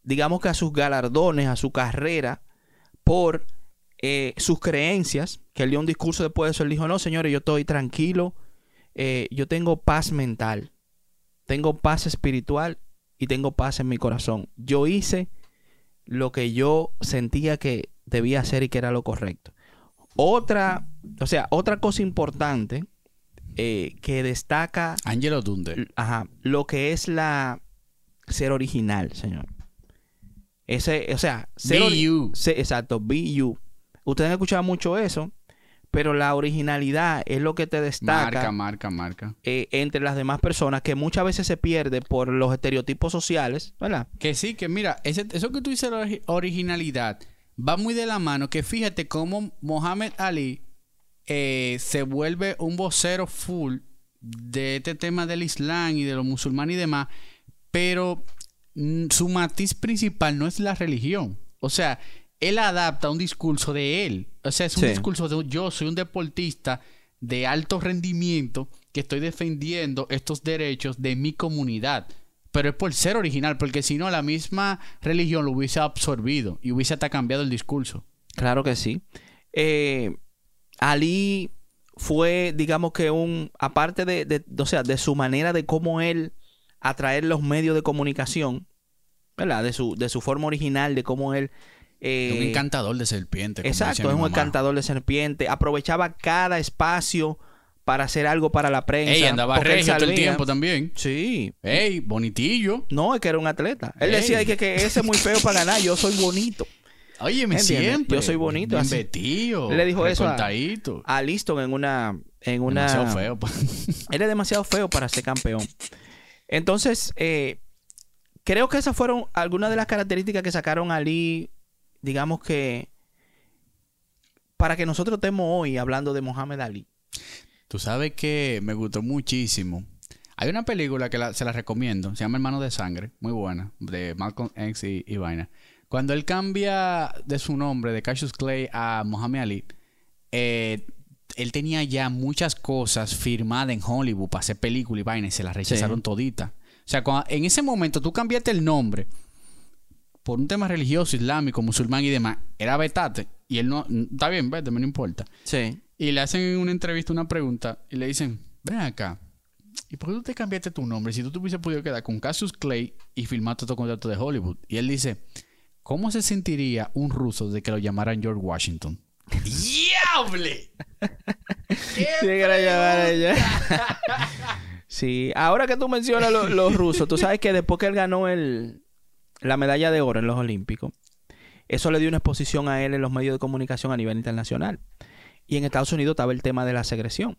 digamos que a sus galardones, a su carrera, por eh, sus creencias. Que él dio un discurso después de eso. Él dijo, no, señores, yo estoy tranquilo. eh, yo tengo paz mental. Tengo paz espiritual y tengo paz en mi corazón. Yo hice lo que yo sentía que debía hacer y que era lo correcto. Otra, o sea, otra cosa importante eh, que destaca Angelo Dunde. ajá, lo que es la ser original, señor. Ese, o sea, ser Be you. se- exacto, be you. Ustedes han escuchado mucho eso, pero la originalidad es lo que te destaca Marca, marca, marca. eh, entre las demás personas que muchas veces se pierde por los estereotipos sociales, ¿verdad? Que sí, que mira, ese- eso que tú dices, la ori- originalidad, va muy de la mano. Que fíjate cómo Mohamed Ali eh, se vuelve un vocero full de este tema del Islam y de los musulmanes y demás, pero mm, su matiz principal no es la religión. O sea, él adapta un discurso de él. O sea, es un Sí. discurso de yo soy un deportista de alto rendimiento que estoy defendiendo estos derechos de mi comunidad. Pero es por ser original, porque si no, la misma religión lo hubiese absorbido y hubiese hasta cambiado el discurso. Claro que sí. Eh, Ali fue, digamos que un, aparte de, de- o sea, de su manera de cómo él atraer los medios de comunicación, ¿verdad? De su, de su forma original, de cómo él... eh, un encantador de serpiente. Exacto, es un encantador de serpiente. Aprovechaba cada espacio para hacer algo para la prensa. Ey, andaba regio todo el tiempo también. Sí. Ey, bonitillo. No, es que era un atleta. Él Ey. decía que, que ese es muy feo para ganar, yo soy bonito. Oye, me siempre. Yo soy bonito, así. vestido. Le dijo eso a-. A Liston en una... En una Demasiado feo. Él es demasiado feo para ser campeón. Entonces, eh, creo que esas fueron algunas de las características que sacaron a Ali, digamos que, para que nosotros estemos hoy hablando de Mohamed Ali. Tú sabes que me gustó muchísimo. Hay una película que la- se la recomiendo. Se llama Hermano de Sangre. Muy buena. De Malcolm X y, y vaina. Cuando él cambia de su nombre, de Cassius Clay a Muhammad Ali, eh, él tenía ya muchas cosas firmadas en Hollywood para hacer película y vaina y se las rechazaron Sí. toditas. O sea, cuando- en ese momento tú cambiaste el nombre por un tema religioso, islámico, musulmán y demás. Era vetate. Y él no... Está bien, vete, me no importa. Sí. Y le hacen en una entrevista una pregunta y le dicen, ven acá, ¿y por qué tú te cambiaste tu nombre si tú te hubiese podido quedar con Cassius Clay y filmar todo contrato de Hollywood? Y él dice, ¿cómo se sentiría un ruso de que lo llamaran George Washington? ¡Diable! Ella. Sí, ahora que tú mencionas lo- los rusos, tú sabes que después que él ganó el, la medalla de oro en los Olímpicos, eso le dio una exposición a él en los medios de comunicación a nivel internacional. Y en Estados Unidos estaba el tema de la segresión.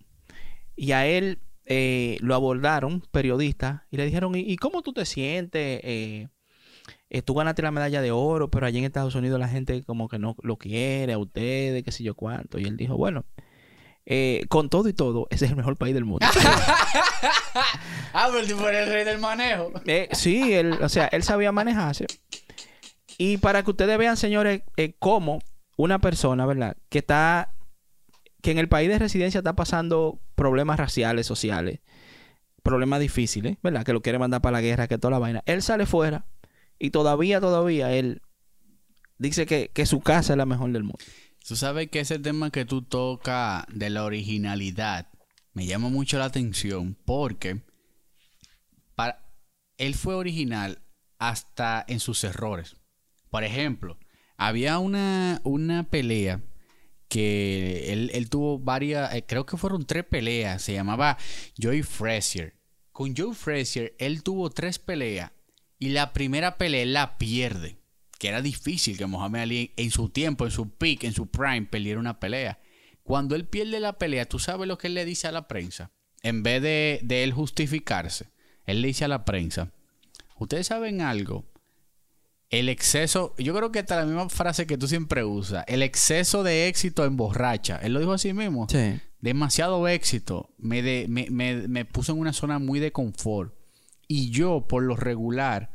Y a él eh, lo abordaron periodistas y le dijeron, ¿y, y cómo tú te sientes? Eh, eh, tú ganaste la medalla de oro, pero allí en Estados Unidos la gente como que no lo quiere a ustedes, qué sé yo cuánto. Y él dijo, bueno, eh, con todo y todo, ese es el mejor país del mundo. Ah, pero tipo era el rey del manejo. Eh, sí, él, o sea, él sabía manejarse. Y para que ustedes vean, señores, eh, cómo una persona, ¿verdad? Que está, que en el país de residencia está pasando problemas raciales, sociales, problemas difíciles, ¿verdad? Que lo quiere mandar para la guerra, que toda la vaina. Él sale fuera y todavía, todavía, él dice que, que su casa es la mejor del mundo. Tú sabes que ese tema que tú tocas de la originalidad me llama mucho la atención porque para, él fue original hasta en sus errores. Por ejemplo, había una, una pelea que él, él tuvo varias, eh, creo que fueron tres peleas, se llamaba Joey Frazier. Con Joe Frazier, él tuvo tres peleas y la primera pelea la pierde. Que era difícil que Mohamed Ali en su tiempo, en su peak, en su prime, perdiera una pelea. Cuando él pierde la pelea, ¿tú sabes lo que él le dice a la prensa? En vez de, de él justificarse, él le dice a la prensa, ustedes saben algo, el exceso, yo creo que hasta la misma frase que tú siempre usas, el exceso de éxito emborracha. Él lo dijo así mismo. Sí. Demasiado éxito me, de- me, me- me puso en una zona muy de confort. Y yo, por lo regular,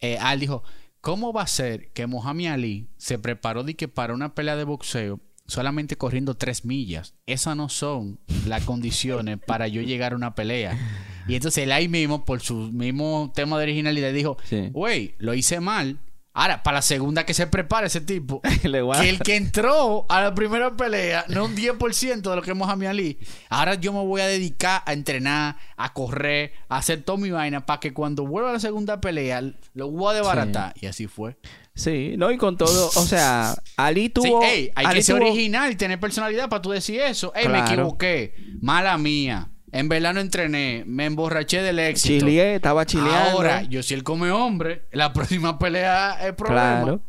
eh, Al dijo, ¿cómo va a ser que Mohamed Ali se preparó de que para una pelea de boxeo solamente corriendo tres millas? Esas no son las condiciones para yo llegar a una pelea. Y entonces él ahí mismo, por su mismo tema de originalidad, dijo, Sí. güey, lo hice mal. Ahora, para la segunda que se prepare ese tipo, que el que entró a la primera pelea, no un 10% de lo que es Mohamed Ali. Ahora yo me voy a dedicar a entrenar, a correr, a hacer todo mi vaina para que cuando vuelva a la segunda pelea lo voy a desbaratar. Y así fue. Sí, no, y con todo, o sea, Ali Sí, tuvo... ey, hay Ali que ser tuvo- original y tener personalidad para tú decir eso. Ey, me equivoqué. Mala mía. En verdad no entrené. Me emborraché del éxito. Chileé, estaba chileando. Ahora, yo si él come hombre, la próxima pelea es problema. Claro.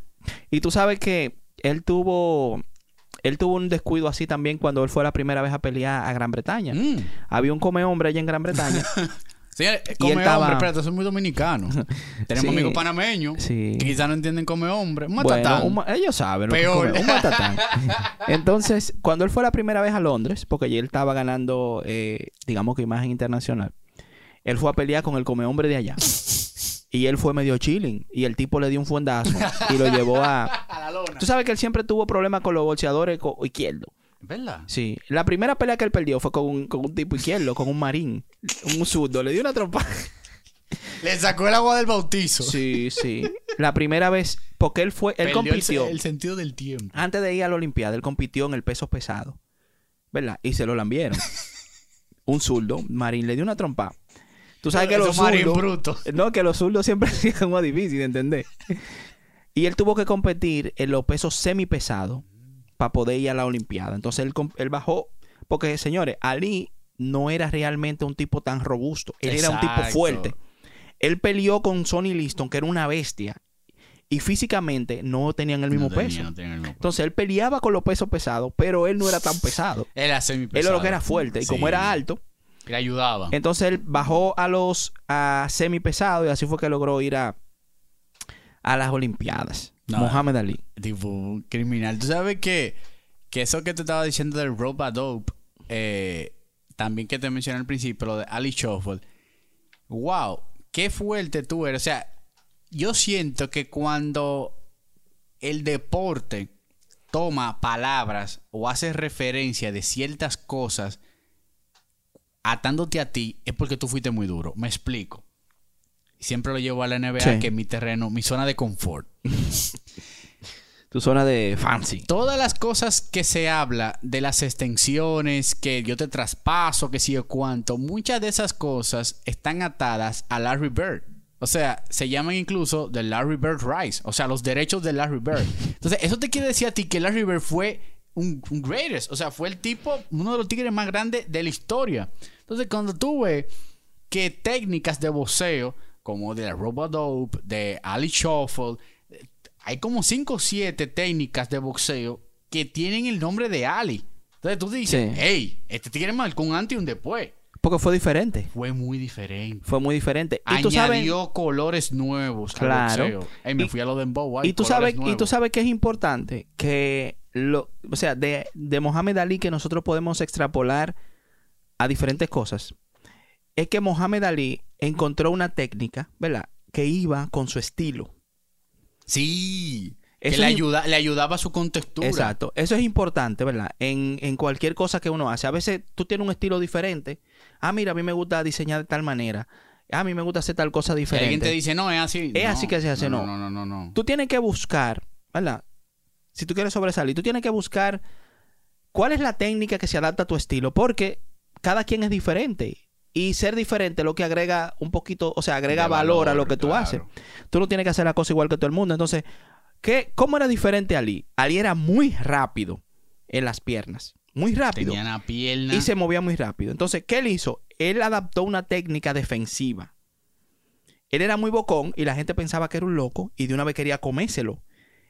Y tú sabes que él tuvo él tuvo un descuido así también cuando él fue la primera vez a pelear a Gran Bretaña. Mm. Había un come hombre allá en Gran Bretaña. Señores, Y come él estaba- hombre, espérate, soy muy dominicano. Tenemos Sí. amigos panameños Sí. que quizás no entienden come hombre. Un bueno, matatán. un ellos saben Peor. come, un matatán. Entonces, cuando él fue la primera vez a Londres, porque ya él estaba ganando, eh, digamos que imagen internacional, él fue a pelear con el come hombre de allá. Y él fue medio chilling. Y el tipo le dio un fuendazo y lo llevó a... A la lona. Tú sabes que él siempre tuvo problemas con los boxeadores co- izquierdos. ¿Verdad? Sí. La primera pelea que él perdió fue con un, con un tipo izquierdo, con un marín, un zurdo. Le dio una trompa. Le sacó el agua del bautizo. Sí, sí. La primera vez, porque él fue, él Perdió compitió. El, sentido del tiempo. Antes de ir a la Olimpiada, él compitió en el peso pesado. ¿Verdad? Y se lo lambieron. un zurdo, marín, le dio una trompa. Tú sabes que los zurdos... brutos. No, que los zurdos siempre es como difícil de entender. Y él tuvo que competir en los pesos semipesados para poder ir a la Olimpiada. Entonces él, él bajó, porque señores, Ali no era realmente un tipo tan robusto. Él era un tipo fuerte. Él peleó con Sonny Liston, que era una bestia. Y físicamente no tenían el mismo No tenía, peso. no tenía el mismo peso. Entonces él peleaba con los pesos pesados, pero él no era tan pesado. Él era semi Él era lo que era fuerte. Y como era alto, Le ayudaba. entonces él bajó a los a semipesados y así fue que logró ir a, a las Olimpiadas. No. Mohamed Ali. Tipo, un criminal. Tú sabes que, que eso que te estaba diciendo del rope a dope, eh, también que te mencioné al principio, lo de Ali Shuffle. Wow, qué fuerte tú eres. O sea, yo siento que cuando el deporte toma palabras o hace referencia de ciertas cosas atándote a ti, es porque tú fuiste muy duro. Me explico. Siempre lo llevo a la NBA, Sí. que es mi terreno, mi zona de confort. Tu zona de fancy. Todas las cosas que se habla de las extensiones, que yo te traspaso, que sí o cuánto, muchas de esas cosas están atadas a Larry Bird. O sea, se llaman incluso the Larry Bird Rights, o sea, los derechos de Larry Bird. Entonces, eso te quiere decir a ti que Larry Bird fue un, un greatest, o sea, fue el tipo, uno de los tigres más grandes de la historia. Entonces, cuando tú ves que técnicas de boxeo, como de Robodope, de Ali Shuffle, hay como 5 o 7 técnicas de boxeo que tienen el nombre de Ali. Entonces tú dices, Sí. hey, este tigre marcó un antes y un después. Porque fue diferente. Fue muy diferente. Fue muy diferente. Y tú sabes, Añadió colores nuevos Claro. al boxeo. Ey, me Y- fui a lo de y tú sabes, y tú sabes que es importante que lo, o sea, de, de Mohamed Ali que nosotros podemos extrapolar a diferentes cosas. Es que Mohamed Ali encontró una técnica, ¿verdad? Que iba con su estilo. Sí. Que le, ayuda, le ayudaba a su contextura. Exacto. Eso es importante, ¿verdad? En, en cualquier cosa que uno hace. A veces tú tienes un estilo diferente. Ah, mira, a mí me gusta diseñar de tal manera. Ah, a mí me gusta hacer tal cosa Si alguien te diferente. dice, no, es así. Es no, así que se hace, no. No, no, no, no. Tú tienes que buscar, ¿verdad? Si tú quieres sobresalir, tú tienes que buscar cuál es la técnica que se adapta a tu estilo. Porque cada quien es diferente. Y ser diferente es lo que agrega un poquito, o sea, agrega valor, a lo que tú claro. haces. Tú no tienes que hacer la cosa igual que todo el mundo. Entonces, ¿qué, ¿cómo era diferente Ali? Ali era muy rápido en las piernas. Muy rápido. Tenía una pierna. Y se movía muy rápido. Entonces, ¿qué él hizo? Él adaptó una técnica defensiva. Él era muy bocón y la gente pensaba que era un loco y de una vez quería comérselo.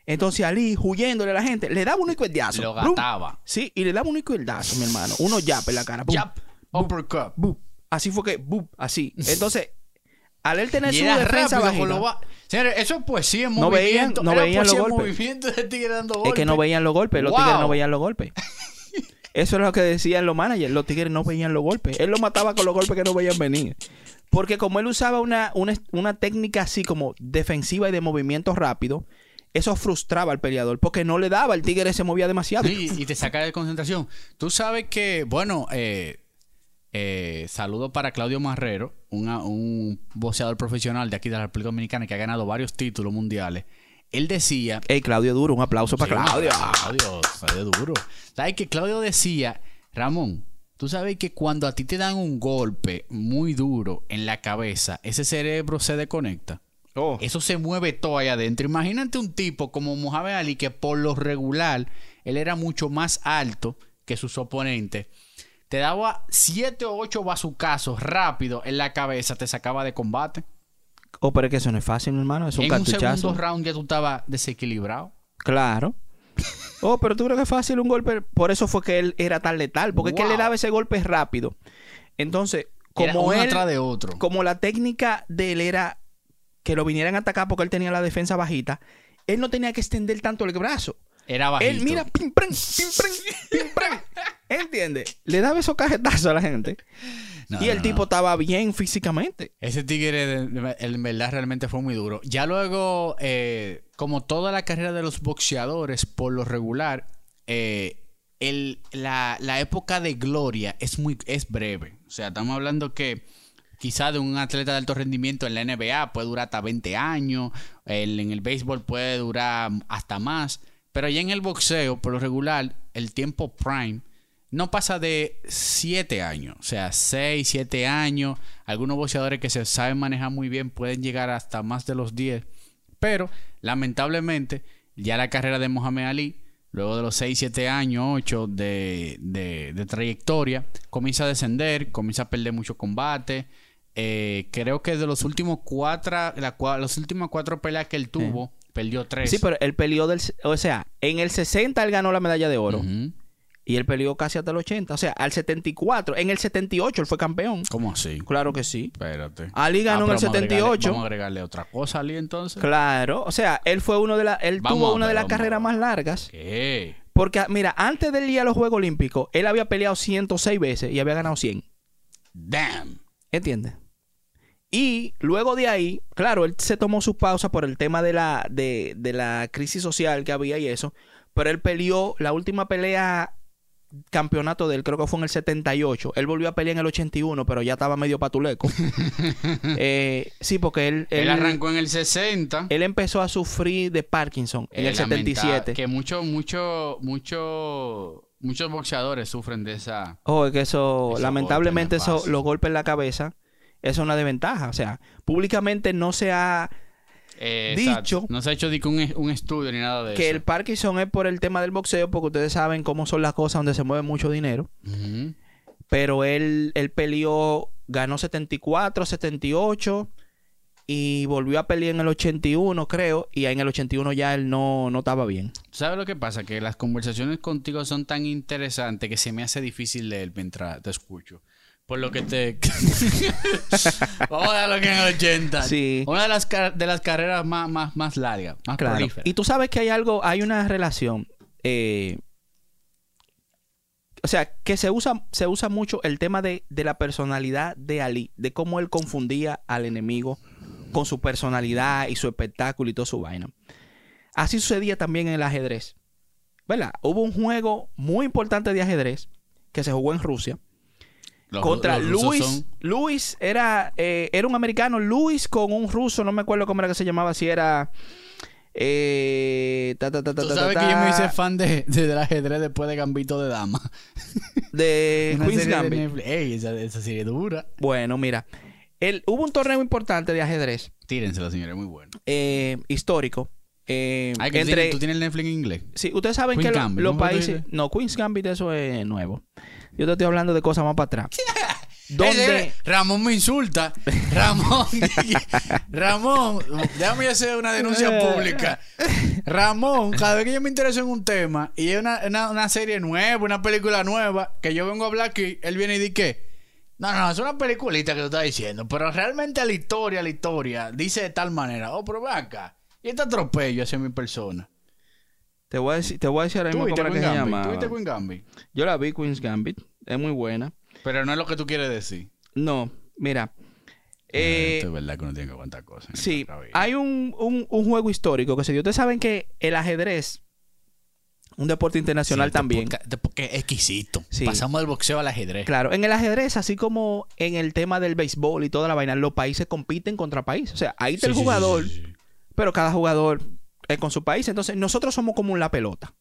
Entonces Ali, huyéndole a la gente, le daba un izquierdazo. Lo ¡Brum! gataba. Sí, y le daba un izquierdazo, mi hermano. Uno jab en la cara. ¡bum! Uppercut. ¡bum! Así fue que, ¡bum! así. Entonces, al él tener Y su era defensa rápido bajita, ba- Señores, eso es poesía en No veían- no Era veían los golpes. movimiento de tigre dando es golpes. que no veían los golpes. Los Wow. tigres no veían los golpes. Eso es lo que decían los managers. Los tigres no veían los golpes. Él lo mataba con los golpes que no veían venir. Porque como él usaba una, una, una técnica así como defensiva y de movimiento rápido, eso frustraba al peleador. Porque no le daba. El tigre se movía demasiado. Sí, y te saca de concentración. Tú sabes que, bueno, eh, eh, saludo para Claudio Marrero, una- un boxeador profesional de aquí de la República Dominicana que ha ganado varios títulos mundiales. Él decía Ey, Claudio Duro, un aplauso para Sí, Claudio. Claudio, sale duro. ¿Sabes que Claudio decía, Ramón, tú sabes que cuando a ti te dan un golpe muy duro en la cabeza, ese cerebro se desconecta? Oh. Eso se mueve todo ahí adentro. Imagínate un tipo como Mohamed Ali que por lo regular él era mucho más alto que sus oponentes. Te daba siete o ocho bazucazos rápido en la cabeza, te sacaba de combate. Oh, pero es que eso no es fácil, mi hermano. Es un en un cartuchazo. segundo round ya tú estabas desequilibrado. Claro. Oh, pero tú crees que es fácil un golpe. Por eso fue que él era tan letal. Porque es que él le Wow. daba ese golpe rápido. Entonces, Era como uno él. atrás de otro. Como la técnica de él era que lo vinieran a atacar porque él tenía la defensa bajita, él no tenía que extender tanto el brazo. Era bajito. Él, mira, pim. ¿Entiendes? Le daba esos cajetazos a la gente. No, y el no, tipo no. estaba bien físicamente. Ese tigre, en verdad, realmente fue muy duro. Ya luego, eh, como toda la carrera de los boxeadores, por lo regular, eh, el- la, la época de gloria es muy es breve. O sea, estamos hablando que quizá de un atleta de alto rendimiento en la NBA puede durar hasta 20 años, el- en el béisbol puede durar hasta más, pero ya en el boxeo, por lo regular, el tiempo prime no pasa de 7 años, o sea, 6, 7 años. Algunos boxeadores que se saben manejar muy bien pueden llegar hasta más de los 10. Pero, lamentablemente, ya la carrera de Mohamed Ali, luego de los 6, 7 años, 8 de, de- de trayectoria, comienza a descender, comienza a perder mucho combate. Eh, creo que de los últimos cuatro, la las últimas cuatro peleas que él tuvo, perdió 3. Sí, pero él peleó del... O sea, en el 60 él ganó la medalla de oro. Ujú. Y él peleó casi hasta el 80. O sea, al 74. En el 78 él fue campeón. ¿Cómo así? Claro que sí. Espérate. Ali ganó en el pero vamos a agregarle- 78. Vamos a agregarle otra cosa a Ali entonces. Claro. O sea, él fue uno de las... Él Vamos tuvo una de las carreras más largas. ¿Qué? Porque, mira, antes del día de los Juegos Olímpicos, él había peleado 106 veces y había ganado 100. Damn. ¿Entiendes? Y luego de ahí, claro, él se tomó sus pausas por el tema de la, de, de la crisis social que había y eso. Pero él peleó la última pelea campeonato de él, creo que fue en el 78. Él volvió a pelear en el 81, pero ya estaba medio patuleco. Eh, sí, porque él, Él, él, arrancó en el 60. él empezó a sufrir de Parkinson en Eh, el lamenta- 77. Que muchos, muchos, muchos, muchos boxeadores sufren de esa. Oh, es que eso, lamentablemente, eso, los golpes en la cabeza, eso es una desventaja. O sea, públicamente no se ha eh, Dicho- exacto. No se ha hecho que un, un estudio ni nada de que eso. el Parkinson es por el tema del boxeo, porque ustedes saben cómo son las cosas donde se mueve mucho dinero. Pero él, él peleó, ganó 74, 78 y volvió a pelear en el 81, creo. Y en el 81 ya él no, no estaba bien. ¿Sabes lo que pasa? Que las conversaciones contigo son tan interesantes que se me hace difícil leer mientras te escucho. Por lo que te... Vamos a dar lo que en el 80. Sí. Una de las, de las carreras más, más, más largas, más Claro. prolíferas. Y tú sabes que hay algo, hay una relación. eh, o sea, que se usa, se usa mucho el tema de, de la personalidad de Ali, de cómo él confundía al enemigo con su personalidad y su espectáculo y toda su vaina. Así sucedía también en el ajedrez. ¿Verdad? Hubo un juego muy importante de ajedrez que se jugó en Rusia Los- contra los Luis. son- Luis era, eh, era un americano. Luis con un ruso, no me acuerdo cómo era que se llamaba, si era. eh, ta, ta, ta, ta, Tú sabes que yo me hice fan de, de- del ajedrez después de Gambito de Dama. de Queen's Gambit. Ey, esa, esa serie dura. Bueno, mira. El, hubo un torneo importante de ajedrez Tírensela, señores, muy bueno. eh, histórico. eh, Ay, que tú, entre, tienes, tú tienes el Netflix en inglés. sí, ustedes saben que Gambit, los ¿cómo fue que tú países. No, Queen's Gambit, eso es nuevo. Yo te estoy hablando de cosas más para atrás. donde Ramón me insulta. Ramón. Ramón. Déjame hacer una denuncia pública. Ramón, cada vez que yo me intereso en un tema y hay una, una, una serie nueva, una película nueva, que yo vengo a hablar aquí, él viene y dice que. No, no, es una peliculita que tú estás diciendo, pero realmente la historia, la historia, dice de tal manera. Oh, pero acá. Y este atropello hacia mi persona. Te voy a decir, te voy a decir ahora ¿Tú mismo cómo que se llama. ¿Tú viste Queen Gambit? Yo la vi Queen's Gambit. Es muy buena. Pero no es lo que tú quieres decir. No, mira. eh, Esto es verdad que uno tiene que aguantar cosas. sí, hay un, un- un juego histórico que se dio. Ustedes saben que el ajedrez, un deporte internacional Sí, también. podcast es exquisito. Sí. Pasamos del boxeo al ajedrez. Claro, en el ajedrez, así como en el tema del béisbol y toda la vaina, los países compiten contra países. O sea, ahí está Sí, el jugador, pero cada jugador es con su país. Entonces, nosotros somos como la pelota.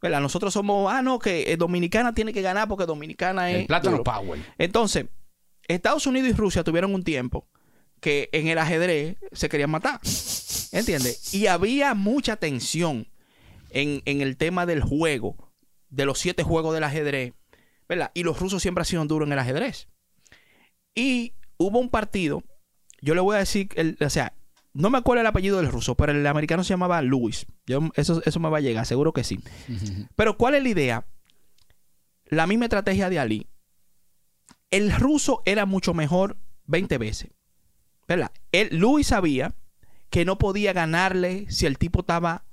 ¿Verdad? Nosotros somos, ah, no, que eh, Dominicana tiene que ganar porque Dominicana es. El plátano duro. power. Entonces, Estados Unidos y Rusia tuvieron un tiempo que en el ajedrez se querían matar. ¿Entiendes? Y había mucha tensión en, en el tema del juego, de los siete juegos del ajedrez, ¿verdad? Y los rusos siempre han sido duros en el ajedrez. Y hubo un partido, yo le voy a decir, el- o sea, no me acuerdo el apellido del ruso, pero el americano se llamaba Luis. Yo, eso, eso me va a llegar, seguro que sí. Pero ¿cuál es la idea? La misma estrategia de Ali. El ruso era mucho mejor 20 veces. ¿Verdad? Él, Luis sabía que no podía ganarle si el tipo estaba.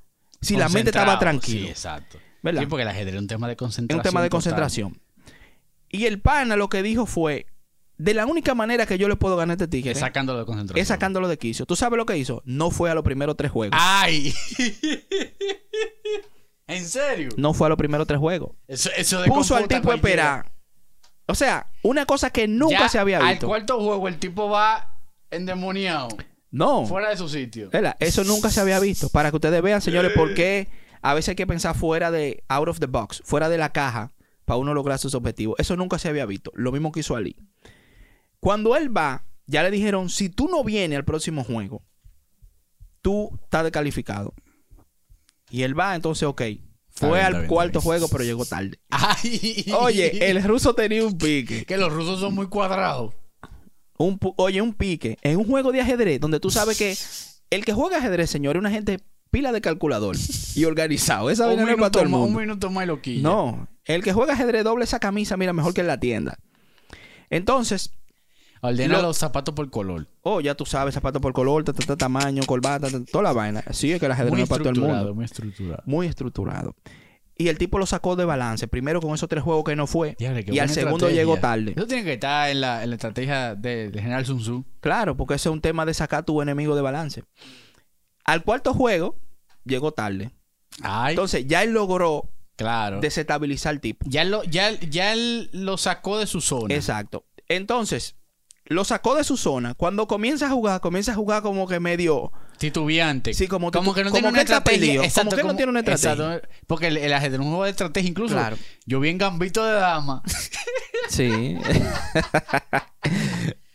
Si la mente estaba tranquila. Sí, exacto. ¿Verdad? Sí, porque el ajedrez es un tema de Es concentración. un tema de total. concentración. Y el pana lo que dijo fue: De la única manera que yo le puedo ganar este tigre Es sacándolo de concentración. es sacándolo de quicio. ¿Tú sabes lo que hizo? No fue a los primeros tres juegos. ¡Ay! ¿En serio? No fue a los primeros tres juegos. Eso, eso de Puso al tipo a esperar. O sea, una cosa que nunca Ya se había Al visto. cuarto juego el tipo va endemoniado. No. Fuera de su sitio. ¿Verdad? Eso nunca se había visto. Para que ustedes vean, señores, por qué a veces hay que pensar fuera de, out of the box, fuera de la caja, para uno lograr sus objetivos. Eso nunca se había visto. Lo mismo que hizo Ali. Cuando él va, ya le dijeron, si tú no vienes al próximo juego, tú estás descalificado. Y él va, entonces, ok. Fue bien, al bien, cuarto juego, pero llegó tarde. Ay. Oye, el ruso tenía un pique. Que los rusos son muy cuadrados. Un oye, un pique. En un juego de ajedrez, donde tú sabes que el que juega ajedrez, señor, es una gente pila de calculador y organizado. Esa vaina no es para todo el más, un mundo. minuto más y lo quilla. No, el que juega ajedrez doble esa camisa, mira, mejor que en la tienda. Entonces, Ordena Lo- los zapatos por color. oh, ya tú sabes, zapato por color, ta, ta, ta, tamaño, corbata, ta, toda la vaina. Así es que el ajedrez no Muy es para todo el estructurado, mundo. muy estructurado. Muy estructurado. Y el tipo lo sacó de balance. Primero con esos tres juegos que no fue. Diablo, qué y al buena segundo estrategia. llegó tarde. Eso tiene que estar en la, en la estrategia de, de General Sun Tzu. Claro, porque ese es un tema de sacar a tu enemigo de balance. Al cuarto juego, llegó tarde. Ay, Entonces, ya él logró claro. desestabilizar al tipo. Ya, lo, ya, ya él lo sacó de su zona. Exacto. Entonces, lo sacó de su zona. Cuando comienza a jugar, comienza a jugar como que medio. Titubeante. Sí, como como que no tiene una estrategia. Exacto, como que no tiene una estrategia. Porque el, el ajedrez es un juego de estrategia. Incluso Claro. yo vi en Gambito de Dama. Sí.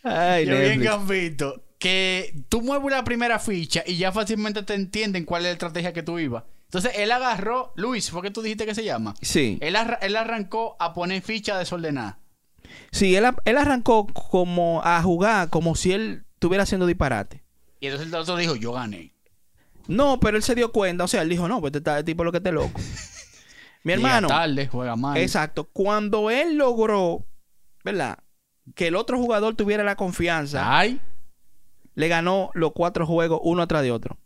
Ay, yo vi en. Gambito que tú mueves la primera ficha y ya fácilmente te entienden cuál es la estrategia que tú ibas. Entonces él agarró, Luis, ¿fue que tú dijiste que se llama? Sí. Él, él arrancó a poner ficha desordenada. Sí, él, él arrancó como a jugar como si él estuviera haciendo disparate. Y entonces el otro dijo, yo gané. No, pero él se dio cuenta, o sea, él dijo, no, pues este tipo lo que te loco. Mi hermano, tarde, juega mal. exacto, cuando él logró, ¿verdad? Que el otro jugador tuviera la confianza, Ay, le ganó los cuatro juegos uno atrás de otro.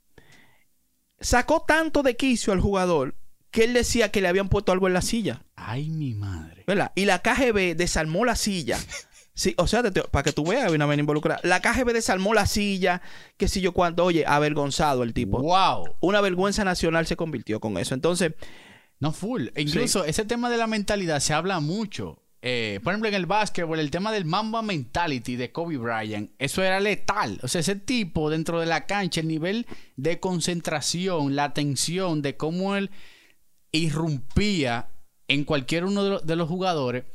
Sacó tanto de quicio al jugador que él decía que le habían puesto algo en la silla, ay, mi madre. ¿Verdad? Y la KGB desarmó la silla. Sí, o sea, te- te- para que tú veas, había una vez involucrada. La KGB desarmó la silla, que si yo cuánto, oye, avergonzado el tipo. Wow. Una vergüenza nacional se convirtió con eso. Entonces, No, full. E incluso ese tema de la mentalidad se habla mucho. Eh, por ejemplo, en el básquetbol, el tema del Mamba Mentality de Kobe Bryant, eso era letal. O sea, ese tipo dentro de la cancha, el nivel de concentración, la tensión, de cómo él irrumpía en cualquier uno de, los- jugadores,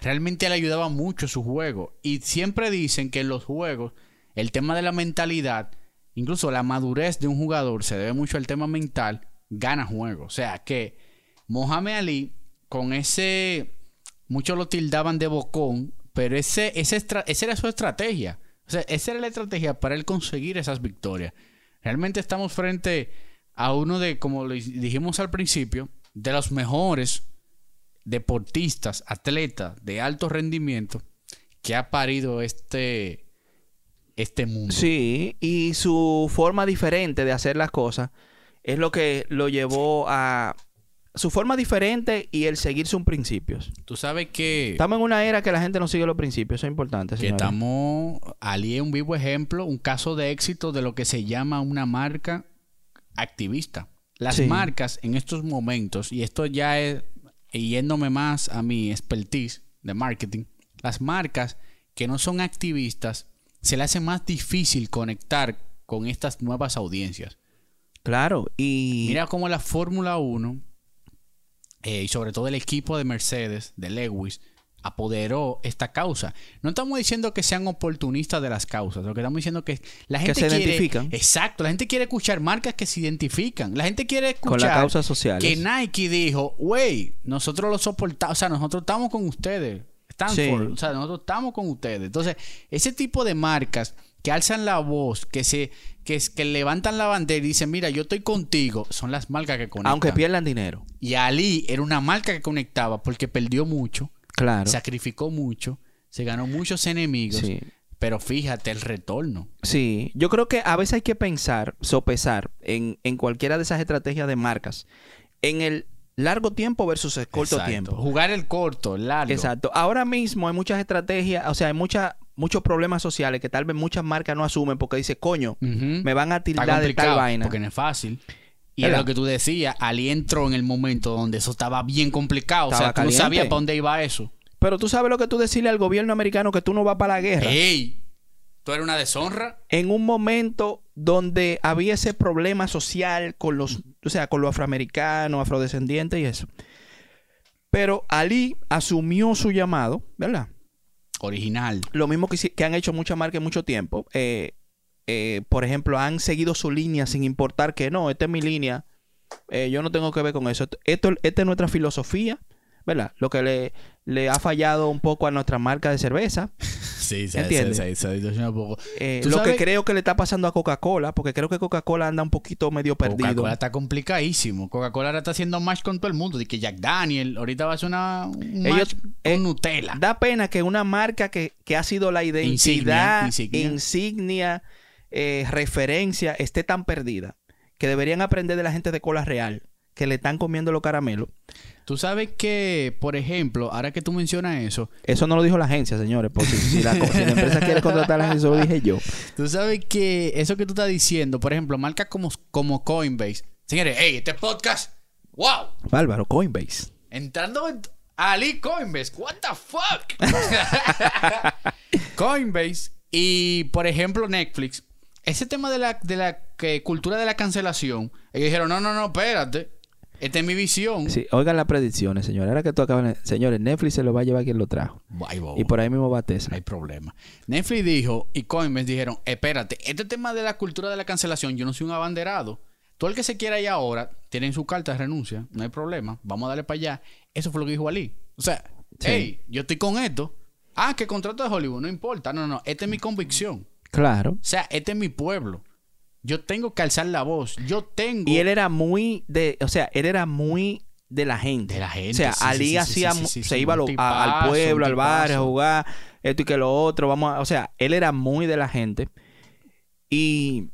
realmente le ayudaba mucho su juego. Y siempre dicen que en los juegos, el tema de la mentalidad, incluso la madurez de un jugador, se debe mucho al tema mental, gana juego. O sea que Mohamed Ali, con ese, muchos lo tildaban de bocón, pero ese, ese esa era su estrategia. O sea, esa era la estrategia para él conseguir esas victorias. Realmente estamos frente a uno de, como dijimos al principio, de los mejores deportistas, atletas de alto rendimiento que ha parido este, este mundo. sí, y su forma diferente de hacer las cosas es lo que lo llevó a su forma diferente y el seguir sus principios. Tú sabes que, Estamos en una era que la gente no sigue los principios, eso es importante. que señores. estamos, Ali es un vivo ejemplo, un caso de éxito de lo que se llama una marca activista. Las Sí. marcas en estos momentos, y esto ya es yéndome más a mi expertise de marketing, las marcas que no son activistas, se le hace más difícil conectar con estas nuevas audiencias. Claro, y Mira cómo la Fórmula 1 eh, y sobre todo el equipo de Mercedes, de Lewis, apoderó esta causa. No estamos diciendo que sean oportunistas de las causas, lo que estamos diciendo que la gente se quiere, identifican. Exacto, la gente quiere escuchar marcas que se identifican. La gente quiere escuchar con las causas sociales. que Nike dijo, wey, nosotros lo soportamos, o sea, nosotros estamos con ustedes. Stanford, Sí. o sea, nosotros estamos con ustedes. Entonces, ese tipo de marcas que alzan la voz, que se que, que levantan la bandera y dicen, mira, yo estoy contigo, son las marcas que conectan. aunque pierdan dinero. Y Ali era una marca que conectaba porque perdió mucho, Claro. sacrificó mucho, se ganó muchos enemigos, Sí. pero fíjate el retorno. Sí, yo creo que a veces hay que pensar, sopesar en, en cualquiera de esas estrategias de marcas, en el largo tiempo versus el corto Exacto. tiempo. Jugar el corto, el largo. Exacto. Ahora mismo hay muchas estrategias, o sea, hay mucha, muchos problemas sociales que tal vez muchas marcas no asumen porque dice, coño, me van a tildar de tal vaina. porque no es fácil. Y ¿Verdad? es lo que tú decías, Ali entró en el momento donde eso estaba bien complicado. o sea, tú no sabías para dónde iba eso. Pero tú sabes lo que tú decirle al gobierno americano que tú no vas para la guerra. ¡Ey! ¿Tú eres una deshonra? en un momento donde había ese problema social con los, o sea, con los afroamericanos, afrodescendientes y eso. Pero Ali asumió su llamado, ¿verdad? Original. Lo mismo que han hecho muchas marcas en mucho tiempo. Eh, eh, por ejemplo, han seguido su línea sin importar que no, esta es mi línea. eh, yo no tengo que ver con eso. Esto, esta es nuestra filosofía, ¿verdad? Lo que le, le ha fallado un poco a nuestra marca de cerveza. Sí, se, ¿Entiendes? se- se- se distorsiona un poco. Eh, ¿Tú lo sabes? que creo que le está pasando a Coca-Cola, porque creo que Coca-Cola anda un poquito medio perdido. Coca-Cola está complicadísimo. Coca-Cola ahora está haciendo match con todo el mundo. De que Jack Daniel ahorita va a hacer una, un Ellos- match con eh, Nutella. Da pena que una marca que, que ha sido la identidad, Insignia, insignia, insignia. Eh, referencia, esté tan perdida. Que deberían aprender de la gente de cola real, que le están comiendo los caramelos. Tú sabes que, por ejemplo, ahora que tú mencionas eso, Eso no lo dijo la agencia, señores. Porque si, la, co- si la empresa quiere contratar a la agencia, eso lo dije yo. tú sabes que eso que tú estás diciendo, por ejemplo, marcas como, como Coinbase. Señores, hey, este podcast, wow, Bárbaro, Coinbase. entrando en Ali Coinbase, what the fuck? Coinbase y, por ejemplo, Netflix. Ese tema de la, de la que, cultura de la cancelación, ellos dijeron, no, no, no, espérate. Esta es mi visión. Sí, oigan las predicciones, señores. Ahora que tú acabas Señores, Netflix se lo va a llevar quien lo trajo. Ay. Y por ahí mismo va No Tesla. hay problema. Netflix dijo y Coinbase dijeron, espérate, este tema de la cultura de la cancelación, yo no soy un abanderado. Todo el que se quiera ir ahora, tienen su carta de renuncia, no hay problema, vamos a darle para allá. Eso fue lo que dijo Ali. O sea, Sí. hey, yo estoy con esto, Ah, que contrato de Hollywood, no importa. No, no, esta es mi convicción. Claro. O sea, este es mi pueblo. Yo tengo que alzar la voz. Yo tengo. Y él era muy de, o sea, él era muy de la gente. De la gente, O sea, sí, Ali sí, hacía, sí, se iba a lo- un a- tipazo, al pueblo, al barrio, a jugar esto y que lo otro, vamos a, o sea, él era muy de la gente. Y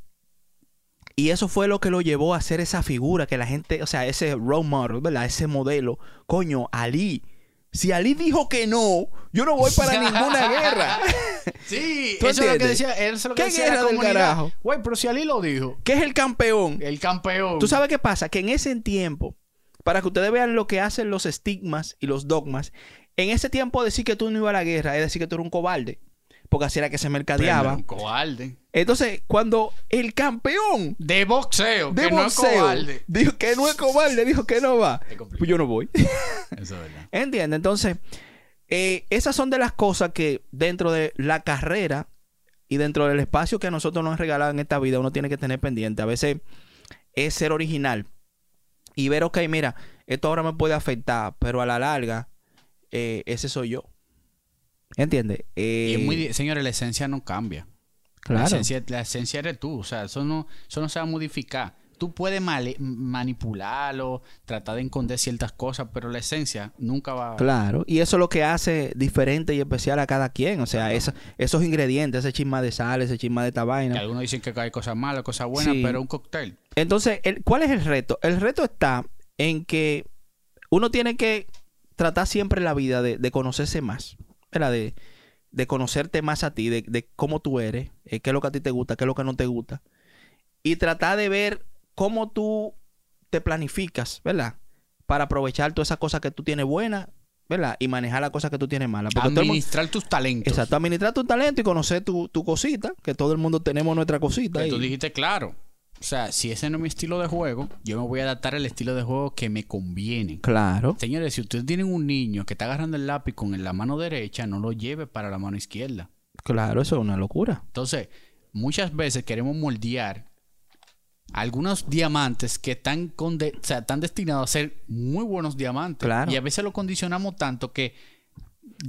y eso fue lo que lo llevó a ser esa figura que la gente, o sea, ese role model, ¿verdad? Ese modelo. Coño, Ali. Si Ali dijo que no, yo no voy para ninguna guerra. Sí, ¿Tú eso es lo que entiendes? decía. Eso es lo que ¿Qué decía la guerra del carajo? Güey, pero si Ali lo dijo. ¿Qué es el campeón? El campeón. ¿Tú sabes qué pasa? Que en ese tiempo, para que ustedes vean lo que hacen los estigmas y los dogmas, en ese tiempo decir que tú no ibas a la guerra es decir que tú eres un cobarde. Porque así era que se mercadeaba. un cobarde. Entonces, cuando el campeón De boxeo, de que no es boxeo cobarde. dijo que no es cobarde, dijo que no va, pues yo no voy. Eso es verdad. ¿Entiendes? Entonces, eh, esas son de las cosas que dentro de la carrera y dentro del espacio que a nosotros nos han regalado en esta vida, uno tiene que tener pendiente. A veces es ser original y ver, ok, mira, esto ahora me puede afectar, pero a la larga, eh, ese soy yo. ¿Entiendes? Eh, es muy, señores, la esencia no cambia. La, claro. esencia, la esencia eres tú. O sea, eso no, eso no se va a modificar. Tú puedes manipularlo, tratar de esconder ciertas cosas, pero la esencia nunca va Claro, y eso es lo que hace diferente y especial a cada quien. O sea, esa- esos ingredientes, ese chisma de sal, ese chisma de esta Que vaina. algunos dicen que hay cosas malas, cosas buenas, Sí. pero un cóctel. Entonces, el- ¿cuál es el reto? El reto está en que uno tiene que tratar siempre la vida de, de conocerse más, ¿verdad? De, de conocerte más a ti, de, de cómo tú eres, eh, qué es lo que a ti te gusta, qué es lo que no te gusta. Y tratar de ver cómo tú te planificas, ¿verdad? Para aprovechar todas esas cosas que tú tienes buenas, ¿verdad? Y manejar las cosas que tú tienes malas. Porque mundo- Administrar tus talentos. Exacto, administrar tu talento y conocer tu, tu cosita, que todo el mundo tenemos nuestra cosita. Que tú y- dijiste claro. O sea, si ese no es mi estilo de juego, yo me voy a adaptar al estilo de juego que me conviene. Claro. Señores, si ustedes tienen un niño que está agarrando el lápiz con la mano derecha, no lo lleve para la mano izquierda. Claro, eso es una locura. Entonces, muchas veces queremos moldear algunos diamantes que están, conde- o sea, están destinados a ser muy buenos diamantes. Claro. Y a veces lo condicionamos tanto que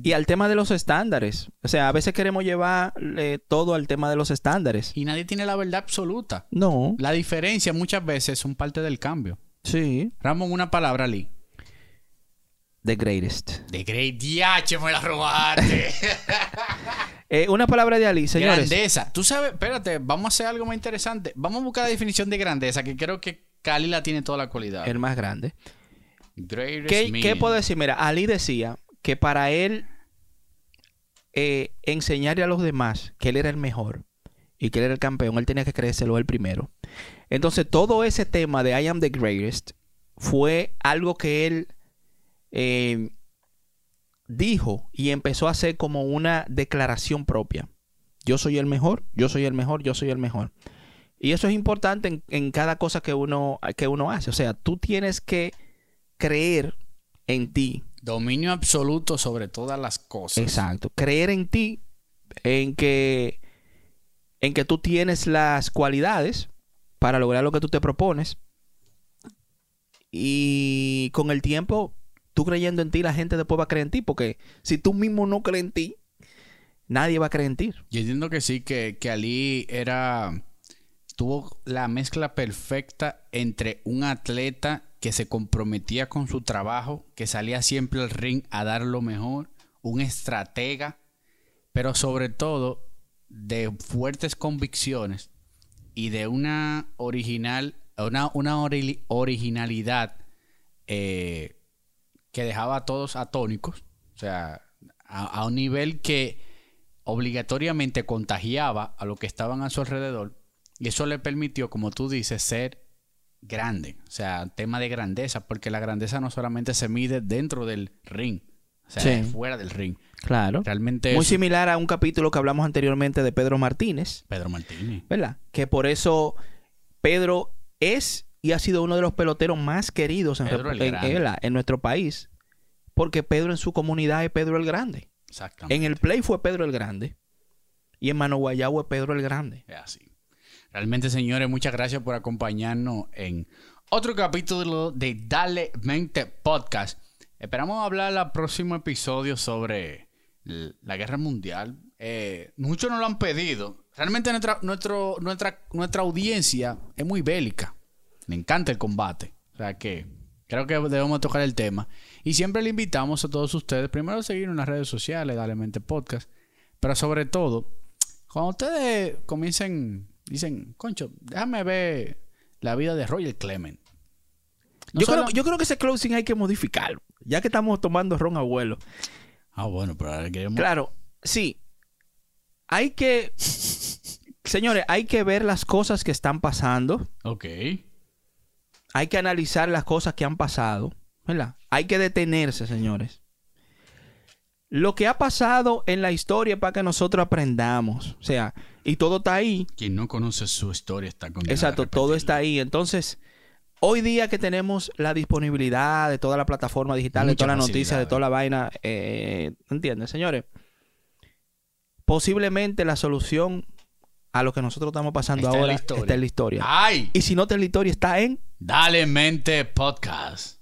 Y al tema de los estándares. O sea, a veces queremos llevar eh, todo al tema de los estándares. y nadie tiene la verdad absoluta. No, La diferencia muchas veces son parte del cambio. sí. Ramón, una palabra, Lee. The greatest. De Great DH me la robaste. Eh, una palabra de Ali, señores. grandeza. Tú sabes, espérate, vamos a hacer algo más interesante. Vamos a buscar la definición de grandeza, que creo que Cali la tiene toda la cualidad. El más grande. Greatest ¿Qué, qué puedo decir? Mira, Ali decía que para él eh, enseñarle a los demás que él era el mejor y que él era el campeón, él tenía que creérselo él primero. Entonces, todo ese tema de I am the greatest fue algo que él eh, dijo y empezó a hacer como una declaración propia. Yo soy el mejor, yo soy el mejor, yo soy el mejor. Y eso es importante en, en cada cosa que uno, que uno hace. O sea, tú tienes que creer en ti. Dominio absoluto sobre todas las cosas. Exacto. Creer en ti, en que, en que tú tienes las cualidades para lograr lo que tú te propones. Y con el tiempo, tú creyendo en ti, la gente después va a creer en ti. Porque si tú mismo no crees en ti, nadie va a creer en ti. Yo entiendo que sí, que, que Ali era. Tuvo la mezcla perfecta entre un atleta que se comprometía con su trabajo, que salía siempre al ring a dar lo mejor, un estratega, pero sobre todo de fuertes convicciones y de una original, una, una ori- originalidad eh, que dejaba a todos atónicos, o sea, a, a un nivel que obligatoriamente contagiaba a los que estaban a su alrededor y eso le permitió, como tú dices, ser grande, o sea, tema de grandeza, porque la grandeza no solamente se mide dentro del ring, o sea, Sí. fuera del ring. Claro. Realmente Muy es similar a un capítulo que hablamos anteriormente de Pedro Martínez. Pedro Martínez. ¿verdad? Que por eso Pedro es y ha sido uno de los peloteros más queridos en, Pedro Repu- el en- en nuestro país. Porque Pedro en su comunidad es Pedro el Grande. Exactamente. En el Play fue Pedro el Grande. Y en Mano Guayabo es Pedro el Grande. Es así. Realmente, señores, muchas gracias por acompañarnos en otro capítulo de Dale Mente Podcast. Esperamos hablar el próximo episodio sobre la guerra mundial. Eh, muchos nos lo han pedido. Realmente nuestra, nuestra, nuestra audiencia es muy bélica. Le encanta el combate. O sea que creo que debemos tocar el tema. Y siempre le invitamos a todos ustedes, primero a seguir en las redes sociales, Dale Mente Podcast. Pero sobre todo, cuando ustedes comiencen, dicen, concho, déjame ver la vida de Roger Clement. No yo, solo- creo, yo creo que ese closing hay que modificarlo. Ya que estamos tomando ron abuelo. Ah, bueno, pero ahora queremos... Claro, sí. Hay que. Señores, hay que ver las cosas que están pasando. Ok. Hay que analizar las cosas que han pasado. ¿Verdad? Hay que detenerse, señores. Lo que ha pasado en la historia es para que nosotros aprendamos. O sea, y todo está ahí. Quien no conoce su historia está condenado. Exacto, todo está ahí. Entonces, hoy día que tenemos la disponibilidad de toda la plataforma digital, de toda la noticia, de toda la vaina, eh, ¿entiendes, señores? Posiblemente la solución a lo que nosotros estamos pasando Está en ahora historia. está en la historia. ¡Ay! Y si no está en la historia, está en Dale Mente Podcast.